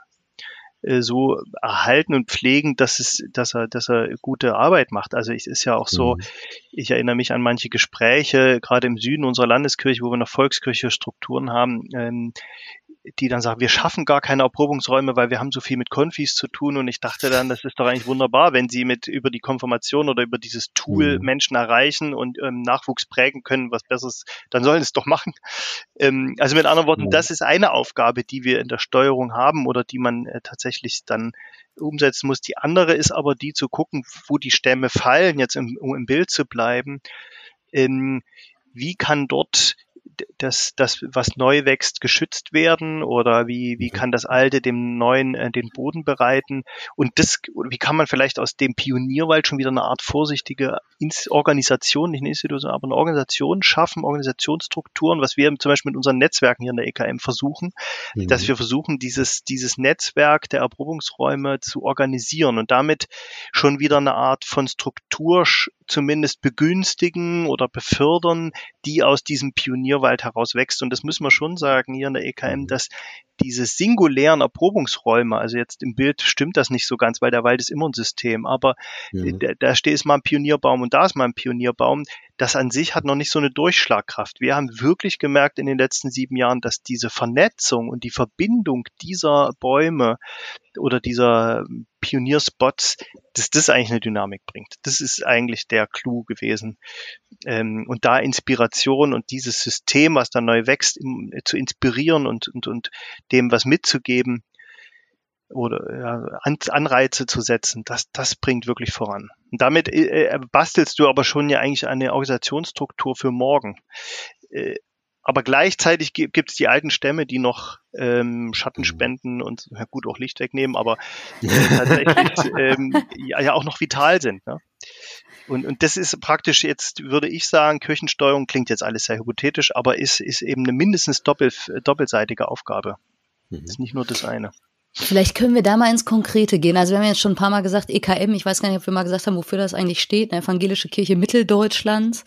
so erhalten und pflegen, dass es, dass er, dass er gute Arbeit macht. Also es ist ja auch so, mhm. ich erinnere mich an manche Gespräche, gerade im Süden unserer Landeskirche, wo wir noch Volkskirche Strukturen haben, ähm, die dann sagen, wir schaffen gar keine Erprobungsräume, weil wir haben so viel mit Konfis zu tun. Und ich dachte dann, das ist doch eigentlich wunderbar, wenn sie mit über die Konfirmation oder über dieses Tool mhm. Menschen erreichen und ähm, Nachwuchs prägen können, was Besseres, dann sollen es doch machen. Ähm, also mit anderen Worten, mhm. das ist eine Aufgabe, die wir in der Steuerung haben oder die man äh, tatsächlich dann umsetzen muss. Die andere ist aber die zu gucken, wo die Stämme fallen, jetzt im, um im Bild zu bleiben. Ähm, wie kann dort das, das, was neu wächst, geschützt werden oder wie, wie mhm. kann das Alte dem Neuen äh, den Boden bereiten und das, wie kann man vielleicht aus dem Pionierwald schon wieder eine Art vorsichtige Organisation, nicht eine Institution, aber eine Organisation schaffen, Organisationsstrukturen, was wir zum Beispiel mit unseren Netzwerken hier in der EKM versuchen, mhm. dass wir versuchen, dieses, dieses Netzwerk der Erprobungsräume zu organisieren und damit schon wieder eine Art von Struktur zumindest begünstigen oder befördern, die aus diesem Pionierwald heraus wächst. Und das müssen wir schon sagen hier in der EKM, mhm. dass diese singulären Erprobungsräume, also jetzt im Bild stimmt das nicht so ganz, weil der Wald ist immer ein System, aber mhm. da, da steht mal ein Pionierbaum und da ist mal ein Pionierbaum. Das an sich hat noch nicht so eine Durchschlagkraft. Wir haben wirklich gemerkt in den letzten sieben Jahren, dass diese Vernetzung und die Verbindung dieser Bäume oder dieser Pionierspots, dass das eigentlich eine Dynamik bringt. Das ist eigentlich der Clou gewesen. Ähm, und da Inspiration und dieses System, was da neu wächst, zu inspirieren und, und, und dem was mitzugeben oder ja, Anreize zu setzen, das, das bringt wirklich voran. Und damit äh, äh, bastelst du aber schon ja eigentlich eine Organisationsstruktur für morgen. Äh, aber gleichzeitig gibt es die alten Stämme, die noch ähm, Schatten mhm. spenden und ja gut auch Licht wegnehmen, aber äh, tatsächlich ähm, ja, ja auch noch vital sind. Ne? Und, und das ist praktisch jetzt, würde ich sagen, Kirchensteuerung klingt jetzt alles sehr hypothetisch, aber ist, ist eben eine mindestens doppel, doppelseitige Aufgabe. Mhm. Ist nicht nur das eine. Vielleicht können wir da mal ins Konkrete gehen. Also wir haben jetzt schon ein paar Mal gesagt, EKM, ich weiß gar nicht, ob wir mal gesagt haben, wofür das eigentlich steht, eine evangelische Kirche Mitteldeutschlands.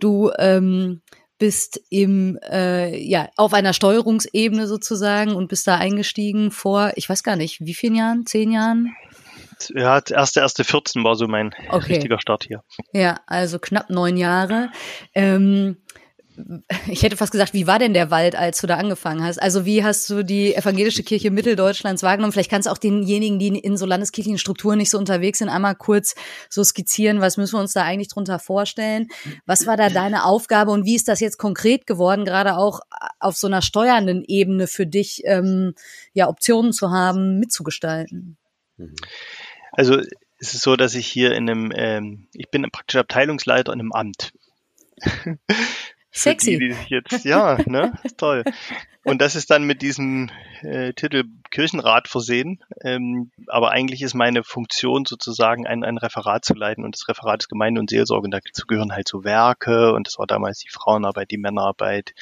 Du ähm, bist im äh, ja auf einer Steuerungsebene sozusagen und bist da eingestiegen vor, ich weiß gar nicht, wie vielen Jahren? Zehn Jahren? Ja, erste erste 14 war so mein okay. richtiger Start hier. Ja, also knapp neun Jahre. Ähm, ich hätte fast gesagt, wie war denn der Wald, als du da angefangen hast? Also wie hast du die evangelische Kirche Mitteldeutschlands wahrgenommen? Vielleicht kannst du auch denjenigen, die in so landeskirchlichen Strukturen nicht so unterwegs sind, einmal kurz so skizzieren, was müssen wir uns da eigentlich drunter vorstellen? Was war da deine Aufgabe und wie ist das jetzt konkret geworden, gerade auch auf so einer steuernden Ebene für dich, ähm, ja, Optionen zu haben, mitzugestalten? Also es ist so, dass ich hier in einem, ähm, ich bin praktisch Abteilungsleiter in einem Amt. Sexy. Die, die jetzt, ja, ne? Toll. Und das ist dann mit diesem äh, Titel Kirchenrat versehen. Ähm, aber eigentlich ist meine Funktion sozusagen ein, ein Referat zu leiten und das Referat ist Gemeinde und Seelsorge und dazu gehören halt so Werke und das war damals die Frauenarbeit, die Männerarbeit,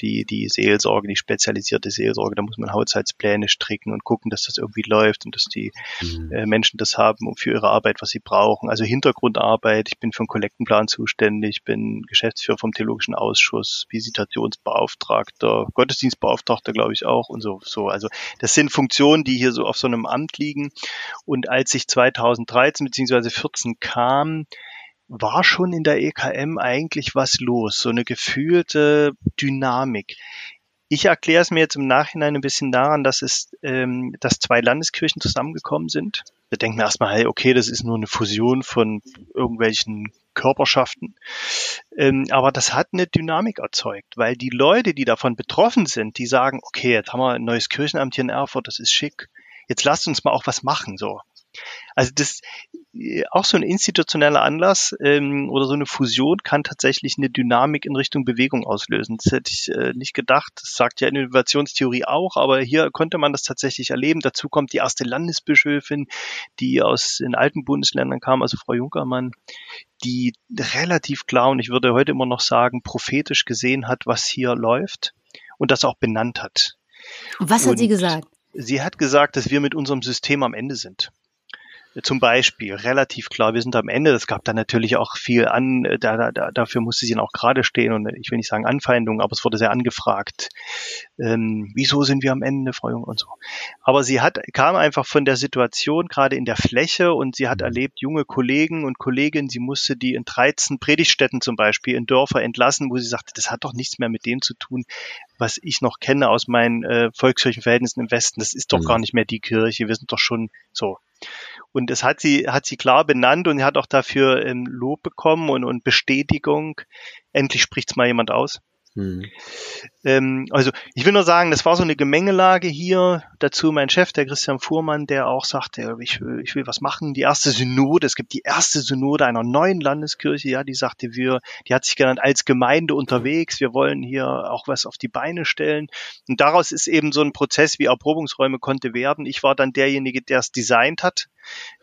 die, die Seelsorge, die spezialisierte Seelsorge, da muss man Haushaltspläne stricken und gucken, dass das irgendwie läuft und dass die mhm. äh, Menschen das haben für ihre Arbeit, was sie brauchen. Also Hintergrundarbeit, ich bin für einen Kollektenplan zuständig, bin Geschäftsführer vom Theologischen Ausschuss, Visitationsbeauftragter, Gottesdienstbeauftragter, glaube ich auch und so, so. Also das sind Funktionen, die hier so auf so einem Amt liegen. Und als ich 2013 bzw. 14 kam, war schon in der EKM eigentlich was los, so eine gefühlte Dynamik. Ich erkläre es mir jetzt im Nachhinein ein bisschen daran, dass es, ähm, dass zwei Landeskirchen zusammengekommen sind. Wir denken erstmal, hey, okay, das ist nur eine Fusion von irgendwelchen Körperschaften. Ähm, aber das hat eine Dynamik erzeugt, weil die Leute, die davon betroffen sind, die sagen, okay, jetzt haben wir ein neues Kirchenamt hier in Erfurt, das ist schick. Jetzt lasst uns mal auch was machen, so. Also das auch so ein institutioneller Anlass ähm, oder so eine Fusion kann tatsächlich eine Dynamik in Richtung Bewegung auslösen. Das hätte ich äh, nicht gedacht. Das sagt ja Innovationstheorie auch, aber hier konnte man das tatsächlich erleben. Dazu kommt die erste Landesbischöfin, die aus den alten Bundesländern kam, also Frau Junkermann, die relativ klar und ich würde heute immer noch sagen, prophetisch gesehen hat, was hier läuft und das auch benannt hat. Was und hat sie gesagt? Sie hat gesagt, dass wir mit unserem System am Ende sind zum Beispiel relativ klar, wir sind am Ende. Es gab da natürlich auch viel an, da, da, dafür musste sie dann auch gerade stehen und ich will nicht sagen Anfeindungen, aber es wurde sehr angefragt. Ähm, wieso sind wir am Ende, Frau Jung und so. Aber sie hat, kam einfach von der Situation gerade in der Fläche und sie hat erlebt, junge Kollegen und Kolleginnen, sie musste die in 13 Predigtstätten zum Beispiel in Dörfer entlassen, wo sie sagte, das hat doch nichts mehr mit dem zu tun, was ich noch kenne aus meinen äh, Volkskirchenverhältnissen im Westen. Das ist doch mhm. gar nicht mehr die Kirche. Wir sind doch schon so. Und es hat sie, hat sie klar benannt und hat auch dafür ähm, Lob bekommen und, und Bestätigung. Endlich spricht's mal jemand aus. Mhm. Ähm, also ich will nur sagen, das war so eine Gemengelage hier. Dazu mein Chef, der Christian Fuhrmann, der auch sagte, ich will, ich will was machen. Die erste Synode, es gibt die erste Synode einer neuen Landeskirche, ja, die sagte wir, die hat sich genannt als Gemeinde unterwegs. Wir wollen hier auch was auf die Beine stellen. Und daraus ist eben so ein Prozess wie Erprobungsräume konnte werden. Ich war dann derjenige, der es designt hat.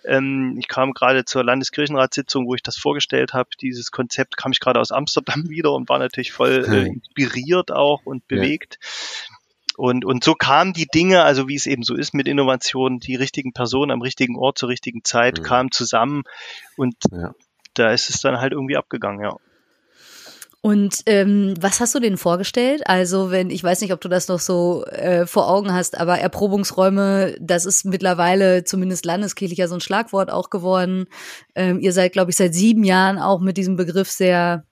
Ähm, ich kam gerade zur Landeskirchenratssitzung, wo ich das vorgestellt habe. Dieses Konzept kam ich gerade aus Amsterdam wieder und war natürlich voll äh, inspiriert auch und bewegt. Ja. Und, und so kamen die Dinge, also wie es eben so ist mit Innovation, die richtigen Personen am richtigen Ort zur richtigen Zeit mhm. kamen zusammen und ja. da ist es dann halt irgendwie abgegangen, ja. Und ähm, was hast du denen vorgestellt? Also, wenn, ich weiß nicht, ob du das noch so äh, vor Augen hast, aber Erprobungsräume, das ist mittlerweile zumindest landeskirchlich ja so ein Schlagwort auch geworden. Ähm, ihr seid, glaube ich, seit sieben Jahren auch mit diesem Begriff sehr,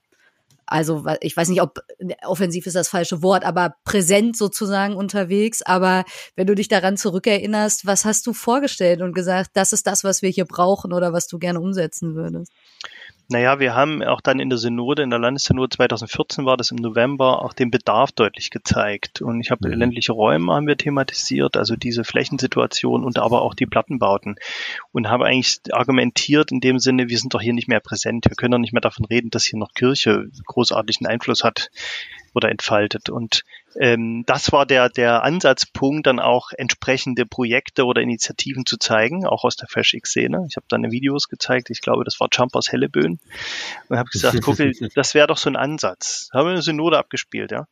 also ich weiß nicht, ob offensiv ist das falsche Wort, aber präsent sozusagen unterwegs. Aber wenn du dich daran zurückerinnerst, was hast du vorgestellt und gesagt, das ist das, was wir hier brauchen oder was du gerne umsetzen würdest? Naja, wir haben auch dann in der Synode, in der Landessynode 2014 war das im November, auch den Bedarf deutlich gezeigt. Und ich habe mhm. ländliche Räume haben wir thematisiert, also diese Flächensituation und aber auch die Plattenbauten. Und habe eigentlich argumentiert in dem Sinne, wir sind doch hier nicht mehr präsent. Wir können doch nicht mehr davon reden, dass hier noch Kirche großartigen Einfluss hat oder entfaltet. Und ähm, das war der, der Ansatzpunkt, dann auch entsprechende Projekte oder Initiativen zu zeigen, auch aus der FreshX-Szene. Ich habe dann Videos gezeigt, ich glaube, das war Jumpers Helleböen und habe gesagt, guck, das wäre doch so ein Ansatz. Haben wir eine Synode abgespielt, ja.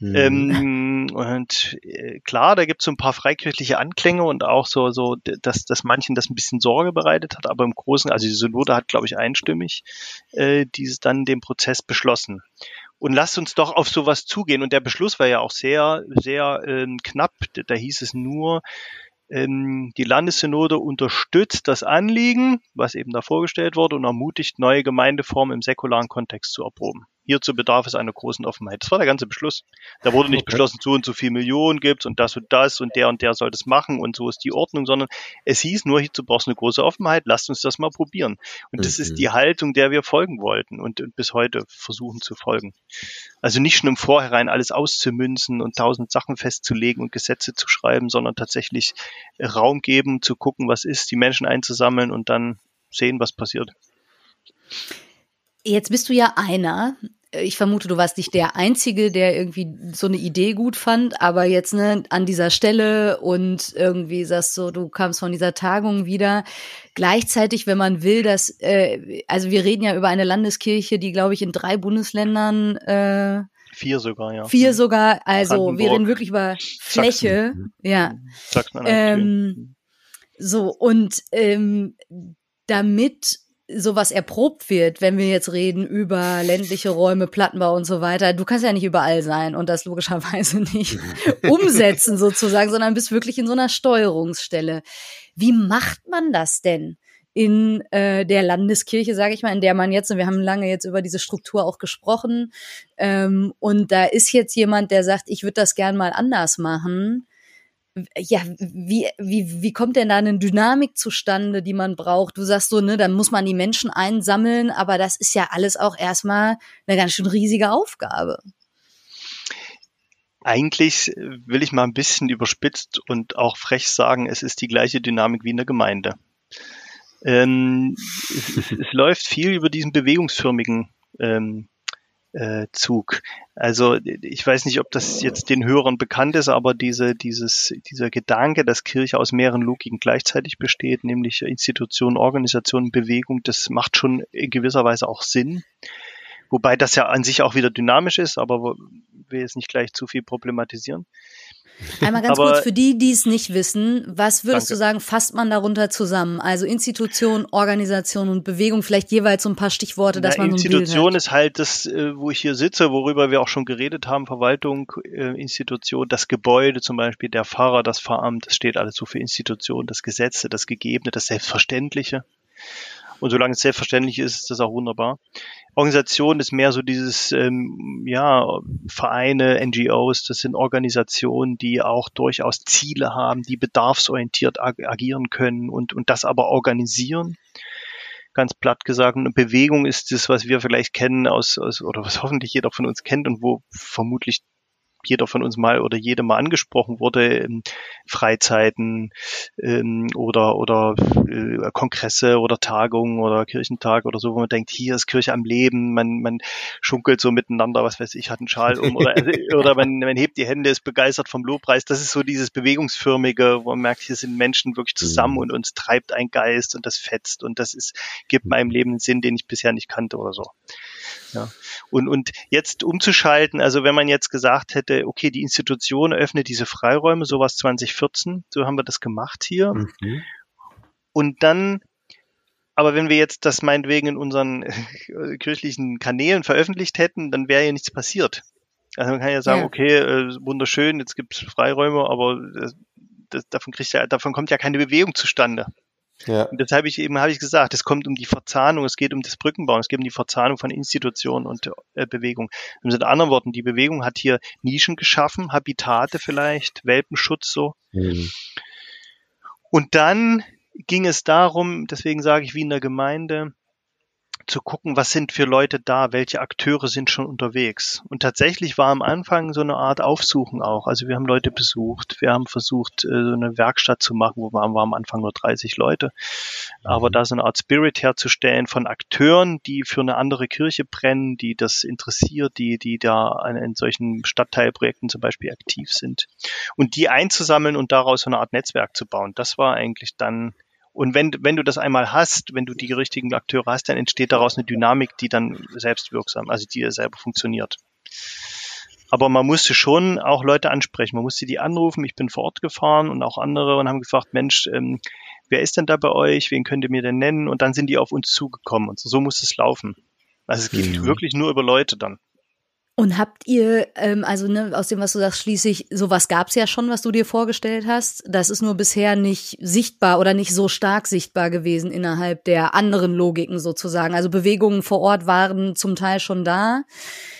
Mhm. Ähm, und äh, klar, da gibt es so ein paar freikirchliche Anklänge und auch so, so dass, dass manchen das ein bisschen Sorge bereitet hat, aber im Großen, also die Synode hat, glaube ich, einstimmig äh, dieses dann den Prozess beschlossen und lasst uns doch auf sowas zugehen. Und der Beschluss war ja auch sehr, sehr ähm, knapp. Da hieß es nur, ähm, die Landessynode unterstützt das Anliegen, was eben da vorgestellt wurde, und ermutigt, neue Gemeindeformen im säkularen Kontext zu erproben. Hierzu bedarf es einer großen Offenheit. Das war der ganze Beschluss. Da wurde nicht okay. beschlossen, so und so viel Millionen gibt's und das und das und der und der soll das machen und so ist die Ordnung, sondern es hieß nur, hierzu brauchst du eine große Offenheit, lasst uns das mal probieren. Und mhm. das ist mhm. die Haltung, der wir folgen wollten und, und bis heute versuchen zu folgen. Also nicht schon im Vorhinein alles auszumünzen und tausend Sachen festzulegen und Gesetze zu schreiben, sondern tatsächlich Raum geben, zu gucken, was ist, die Menschen einzusammeln und dann sehen, was passiert. Jetzt bist du ja einer. Ich vermute, du warst nicht der Einzige, der irgendwie so eine Idee gut fand, aber jetzt ne, an dieser Stelle und irgendwie sagst so, du kamst von dieser Tagung wieder. Gleichzeitig, wenn man will, dass, äh, also wir reden ja über eine Landeskirche, die, glaube ich, in drei Bundesländern äh, Vier sogar, ja. Vier sogar, also wir reden wirklich über Fläche. Sachsen. Ja. Sachsen ähm, so, und ähm, damit sowas erprobt wird, wenn wir jetzt reden über ländliche Räume, Plattenbau und so weiter. Du kannst ja nicht überall sein und das logischerweise nicht umsetzen sozusagen, sondern bist wirklich in so einer Steuerungsstelle. Wie macht man das denn? in äh, der Landeskirche, sage ich mal, in der man jetzt, und wir haben lange jetzt über diese Struktur auch gesprochen, ähm, und da ist jetzt jemand, der sagt, ich würde das gern mal anders machen ja, wie, wie, wie kommt denn da eine Dynamik zustande, die man braucht? Du sagst so, ne, dann muss man die Menschen einsammeln, aber das ist ja alles auch erstmal eine ganz schön riesige Aufgabe. Eigentlich will ich mal ein bisschen überspitzt und auch frech sagen, es ist die gleiche Dynamik wie in der Gemeinde. Ähm, es, es, läuft viel über diesen bewegungsförmigen ähm, äh, Zug. Also ich weiß nicht, ob das jetzt den Hörern bekannt ist, aber diese, dieses, dieser Gedanke, dass Kirche aus mehreren Logiken gleichzeitig besteht, nämlich Institution, Organisation, Bewegung, das macht schon in gewisser Weise auch Sinn. Wobei das ja an sich auch wieder dynamisch ist, aber will jetzt nicht gleich zu viel problematisieren. Einmal ganz kurz für die, die es nicht wissen, was würdest danke. du sagen, fasst man darunter zusammen? Also Institution, Organisation und Bewegung, vielleicht jeweils so ein paar Stichworte, dass Na, man so ein Institution Bild hat. ist halt das, äh, wo ich hier sitze, worüber wir auch schon geredet haben, Verwaltung, äh, Institution, das Gebäude zum Beispiel, der Fahrer, das Fahramt, das steht alles so für Institution, das Gesetze, das Gegebene, das Selbstverständliche. Und solange es selbstverständlich ist, ist das auch wunderbar. Organisation ist mehr so dieses, ähm, ja, Vereine, NGOs, das sind Organisationen, die auch durchaus Ziele haben, die bedarfsorientiert ag agieren können und, und das aber organisieren ganz platt gesagt. Eine Bewegung ist das, was wir vielleicht kennen aus, aus, oder was hoffentlich jeder von uns kennt und wo vermutlich jeder von uns mal oder jede mal angesprochen wurde, ähm, Freizeiten ähm, oder, oder äh, Kongresse oder Tagungen oder Kirchentag oder so, wo man denkt, hier ist Kirche am Leben, man, man schunkelt so miteinander, was weiß ich, hat einen Schal um oder, also, oder man, man hebt die Hände, ist begeistert vom Lobpreis. Das ist so dieses Bewegungsförmige, wo man merkt, hier sind Menschen wirklich zusammen mhm. und uns treibt ein Geist und das fetzt und das ist, gibt meinem Leben einen Sinn, den ich bisher nicht kannte oder so. Ja. Und, und jetzt umzuschalten, also wenn man jetzt gesagt hätte, okay, die Institution eröffnet diese Freiräume, sowas 2014, so haben wir das gemacht hier. Mhm. Und dann, aber wenn wir jetzt das meinetwegen in unseren äh, kirchlichen Kanälen veröffentlicht hätten, dann wäre ja nichts passiert. Also man kann ja sagen, ja. okay, äh, wunderschön, jetzt gibt es Freiräume, aber das, das, davon, kriegt ja, davon kommt ja keine Bewegung zustande. Ja. Und das habe ich eben, habe ich gesagt, es kommt um die Verzahnung, es geht um das Brückenbauen, es geht um die Verzahnung von Institutionen und äh, Bewegung. Mit anderen Worten, die Bewegung hat hier Nischen geschaffen, Habitate vielleicht, Welpenschutz so. Mhm. Und dann ging es darum, deswegen sage ich wie in der Gemeinde, zu gucken, was sind für Leute da, welche Akteure sind schon unterwegs. Und tatsächlich war am Anfang so eine Art Aufsuchen auch. Also wir haben Leute besucht, wir haben versucht, äh, so eine Werkstatt zu machen, wo waren wir am Anfang nur 30 Leute. Aber mhm. da so eine Art Spirit herzustellen von Akteuren, die für eine andere Kirche brennen, die das interessiert, die, die da in solchen Stadtteilprojekten zum Beispiel aktiv sind. Und die einzusammeln und daraus so eine Art Netzwerk zu bauen. Das war eigentlich dann und wenn, wenn du das einmal hast, wenn du die richtigen Akteure hast, dann entsteht daraus eine Dynamik, die dann selbstwirksam, also die selber funktioniert. Aber man musste schon auch Leute ansprechen. Man musste die anrufen. Ich bin vor Ort gefahren und auch andere und haben gefragt, Mensch, ähm, wer ist denn da bei euch? Wen könnt ihr mir denn nennen? Und dann sind die auf uns zugekommen. Und so, so muss es laufen. Also es geht mhm. wirklich nur über Leute dann. Und habt ihr, ähm, also ne, aus dem, was du sagst, schließlich, sowas gab es ja schon, was du dir vorgestellt hast. Das ist nur bisher nicht sichtbar oder nicht so stark sichtbar gewesen innerhalb der anderen Logiken sozusagen. Also Bewegungen vor Ort waren zum Teil schon da.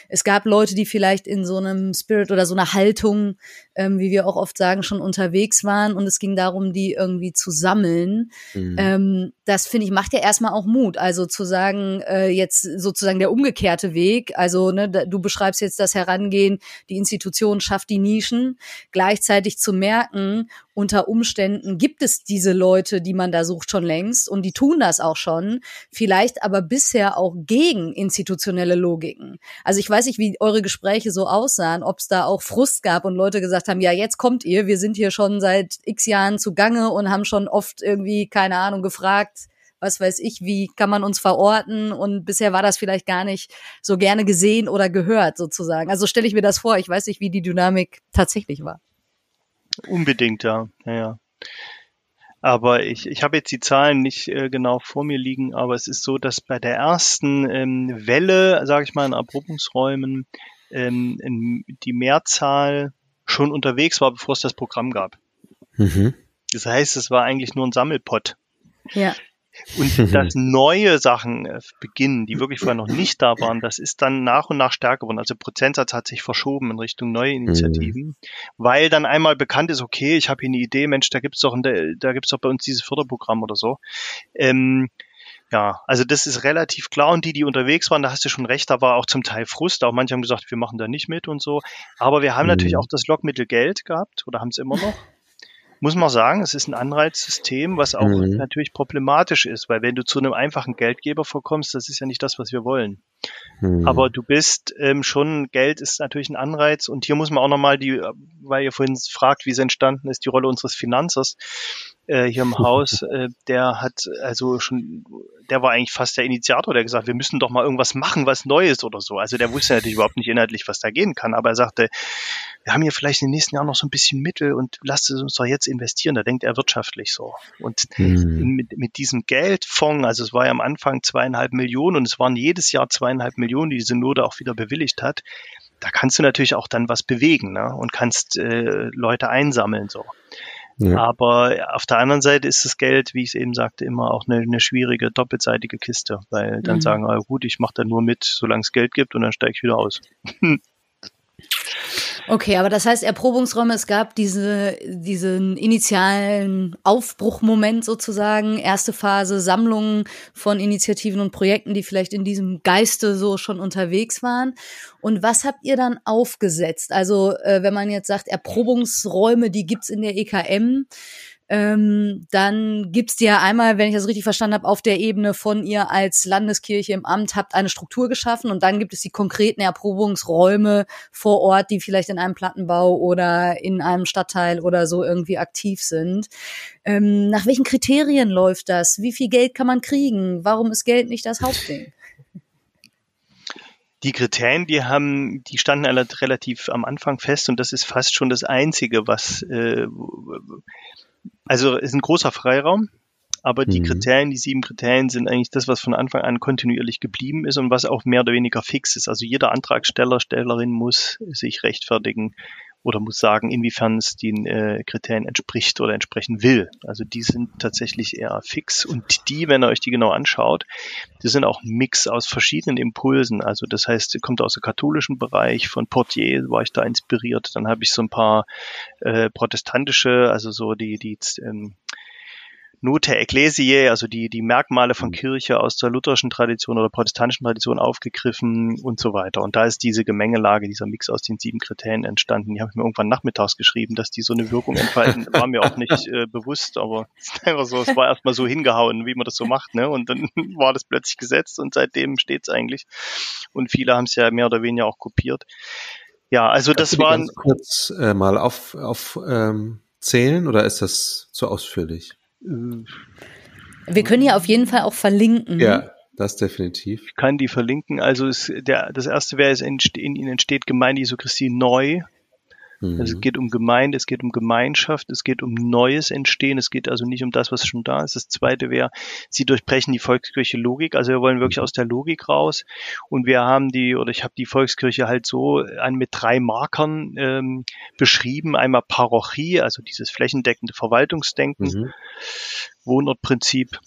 Es gab Leute, die vielleicht in so einem Spirit oder so einer Haltung, ähm, wie wir auch oft sagen, schon unterwegs waren und es ging darum, die irgendwie zu sammeln. Mhm. Ähm, das finde ich macht ja erstmal auch Mut. Also zu sagen, äh, jetzt sozusagen der umgekehrte Weg. Also ne, du beschreibst jetzt das Herangehen, die Institution schafft die Nischen, gleichzeitig zu merken, unter Umständen gibt es diese Leute, die man da sucht, schon längst und die tun das auch schon, vielleicht aber bisher auch gegen institutionelle Logiken. Also ich weiß nicht, wie eure Gespräche so aussahen, ob es da auch Frust gab und Leute gesagt haben, ja, jetzt kommt ihr, wir sind hier schon seit x Jahren zugange und haben schon oft irgendwie, keine Ahnung, gefragt, was weiß ich, wie kann man uns verorten und bisher war das vielleicht gar nicht so gerne gesehen oder gehört sozusagen. Also stelle ich mir das vor, ich weiß nicht, wie die Dynamik tatsächlich war. Unbedingt, ja. ja, ja. Aber ich, ich habe jetzt die Zahlen nicht äh, genau vor mir liegen, aber es ist so, dass bei der ersten ähm, Welle, sage ich mal, in Erprobungsräumen ähm, die Mehrzahl schon unterwegs war, bevor es das Programm gab. Mhm. Das heißt, es war eigentlich nur ein Sammelpott. Ja. Und dass neue Sachen äh, beginnen, die wirklich vorher noch nicht da waren, das ist dann nach und nach stärker geworden. Also Prozentsatz hat sich verschoben in Richtung neue Initiativen, mhm. weil dann einmal bekannt ist, okay, ich habe hier eine Idee, Mensch, da gibt's doch, da gibt's doch bei uns dieses Förderprogramm oder so. Ähm, ja, also das ist relativ klar und die, die unterwegs waren, da hast du schon recht, da war auch zum Teil Frust, auch manche haben gesagt, wir machen da nicht mit und so. Aber wir haben mhm. natürlich auch das Lockmittel Geld gehabt oder haben es immer noch muss man sagen, es ist ein Anreizsystem, was auch mhm. natürlich problematisch ist, weil wenn du zu einem einfachen Geldgeber vorkommst, das ist ja nicht das, was wir wollen. Hm. Aber du bist ähm, schon, Geld ist natürlich ein Anreiz und hier muss man auch nochmal die, weil ihr vorhin fragt, wie es entstanden ist, die Rolle unseres Finanzers äh, hier im Haus, äh, der hat also schon, der war eigentlich fast der Initiator, der gesagt, wir müssen doch mal irgendwas machen, was Neues oder so. Also der wusste natürlich überhaupt nicht inhaltlich, was da gehen kann, aber er sagte, wir haben hier vielleicht in den nächsten Jahren noch so ein bisschen Mittel und lasst es uns doch jetzt investieren. Da denkt er wirtschaftlich so. Und hm. mit, mit diesem Geldfonds, also es war ja am Anfang zweieinhalb Millionen und es waren jedes Jahr zweieinhalb Millionen, die die Synode auch wieder bewilligt hat. Da kannst du natürlich auch dann was bewegen ne? und kannst äh, Leute einsammeln so. Ja. Aber auf der anderen Seite ist das Geld, wie ich es eben sagte, immer auch eine, eine schwierige doppelseitige Kiste, weil dann mhm. sagen, ah, gut, ich mache da nur mit, solange es Geld gibt und dann steige ich wieder aus. Okay, aber das heißt Erprobungsräume, es gab diese, diesen initialen Aufbruchmoment sozusagen, erste Phase, Sammlungen von Initiativen und Projekten, die vielleicht in diesem Geiste so schon unterwegs waren. Und was habt ihr dann aufgesetzt? Also äh, wenn man jetzt sagt, Erprobungsräume, die gibt's in der EKM, ähm, dann gibt's ja einmal, wenn ich das richtig verstanden habe, auf der Ebene von ihr als Landeskirche im Amt habt eine Struktur geschaffen und dann gibt es die konkreten Erprobungsräume vor Ort, die vielleicht in einem Plattenbau oder in einem Stadtteil oder so irgendwie aktiv sind. Ähm, nach welchen Kriterien läuft das? Wie viel Geld kann man kriegen? Warum ist Geld nicht das Hauptding? die Kriterien, die haben, die standen relativ am Anfang fest und das ist fast schon das Einzige, was äh, also ist ein großer Freiraum, aber die mhm. Kriterien, die sieben Kriterien sind eigentlich das, was von Anfang an kontinuierlich geblieben ist und was auch mehr oder weniger fix ist. Also jeder Antragsteller, Stellerin muss sich rechtfertigen oder muss sagen, inwiefern es den äh, Kriterien entspricht oder entsprechen will. Also die sind tatsächlich eher fix und die, wenn ihr euch die genau anschaut, die sind auch ein Mix aus verschiedenen Impulsen. Also das heißt, kommt aus dem katholischen Bereich, von Portier war ich da inspiriert. Dann habe ich so ein paar äh, protestantische, also so die, die ähm, Note Ecclesiae, also die, die Merkmale von mhm. Kirche aus der lutherischen Tradition oder protestantischen Tradition aufgegriffen und so weiter. Und da ist diese Gemengelage, dieser Mix aus den sieben Kriterien entstanden. Die habe ich mir irgendwann nachmittags geschrieben, dass die so eine Wirkung entfalten, war mir auch nicht äh, bewusst, aber es ist einfach so, es war erstmal so hingehauen, wie man das so macht, ne? Und dann war das plötzlich gesetzt und seitdem steht es eigentlich. Und viele haben es ja mehr oder weniger auch kopiert. Ja, also Kannst das war. Ganz kurz äh, mal auf, auf ähm, zählen oder ist das zu ausführlich? Wir können ja auf jeden Fall auch verlinken. Ja, das definitiv. Ich kann die verlinken. Also es, der, das erste wäre, es entsteht, in ihnen entsteht Gemeinde Jesu Christi neu. Mhm. Also es geht um Gemeinde, es geht um Gemeinschaft, es geht um neues Entstehen, es geht also nicht um das, was schon da ist. Das zweite wäre, sie durchbrechen die Volkskirche Logik, also wir wollen wirklich aus der Logik raus und wir haben die, oder ich habe die Volkskirche halt so an mit drei Markern ähm, beschrieben. Einmal Parochie, also dieses flächendeckende Verwaltungsdenken, mhm. Wohnortprinzip,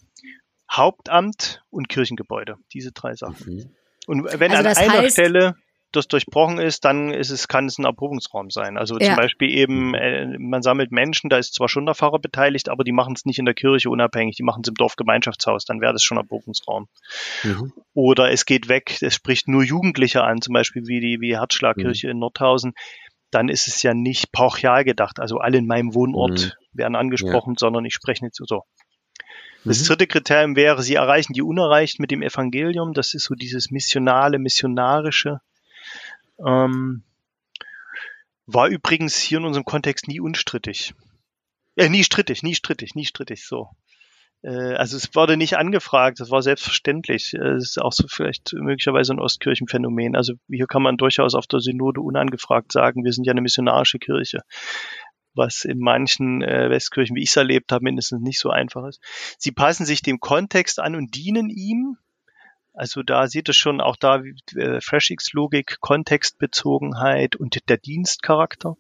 Hauptamt und Kirchengebäude. Diese drei Sachen. Mhm. Und wenn also an einer heißt, Stelle das durchbrochen ist, dann ist es, kann es ein Erprobungsraum sein. Also ja. zum Beispiel eben, äh, man sammelt Menschen, da ist zwar schon der Pfarrer beteiligt, aber die machen es nicht in der Kirche unabhängig, die machen es im Dorfgemeinschaftshaus, dann wäre das schon Erprobungsraum. Mhm. Oder es geht weg, es spricht nur Jugendliche an, zum Beispiel wie die wie Herzschlagkirche mhm. in Nordhausen, dann ist es ja nicht pauchial gedacht, also alle in meinem Wohnort mhm. werden angesprochen, ja. sondern ich spreche nicht so. Das mhm. dritte Kriterium wäre, sie erreichen die Unerreicht mit dem Evangelium. Das ist so dieses missionale, missionarische. Ähm, war übrigens hier in unserem Kontext nie unstrittig. Äh, nie strittig, nie strittig, nie strittig, so. Äh, also es wurde nicht angefragt, das war selbstverständlich. Äh, es ist auch so vielleicht möglicherweise ein Ostkirchenphänomen. Also hier kann man durchaus auf der Synode unangefragt sagen, wir sind ja eine missionarische Kirche was in manchen äh, Westkirchen, wie ich es erlebt habe, mindestens nicht so einfach ist. Sie passen sich dem Kontext an und dienen ihm. Also da sieht es schon auch da äh, FreshX-Logik, Kontextbezogenheit und der Dienstcharakter.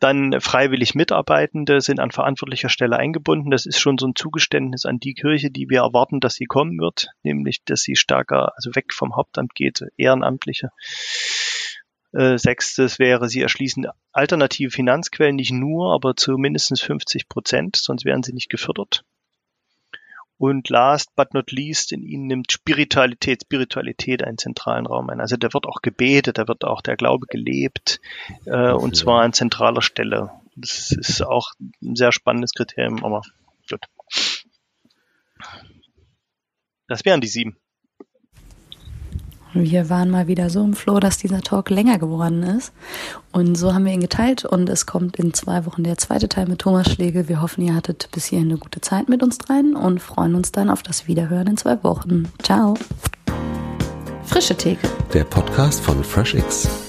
Dann freiwillig Mitarbeitende sind an verantwortlicher Stelle eingebunden. Das ist schon so ein Zugeständnis an die Kirche, die wir erwarten, dass sie kommen wird, nämlich dass sie stärker, also weg vom Hauptamt geht, Ehrenamtliche. Äh, sechstes wäre, sie erschließen alternative Finanzquellen, nicht nur, aber zu mindestens 50 Prozent, sonst werden sie nicht gefördert. Und last but not least, in ihnen nimmt Spiritualität, Spiritualität einen zentralen Raum ein. Also da wird auch gebetet, da wird auch der Glaube gelebt, äh, und zwar an zentraler Stelle. Das ist auch ein sehr spannendes Kriterium, aber gut. Das wären die sieben. Wir waren mal wieder so im Flow, dass dieser Talk länger geworden ist. Und so haben wir ihn geteilt und es kommt in zwei Wochen der zweite Teil mit Thomas Schlegel. Wir hoffen, ihr hattet bis hierhin eine gute Zeit mit uns dreien und freuen uns dann auf das Wiederhören in zwei Wochen. Ciao. Frische Theke. Der Podcast von FreshX.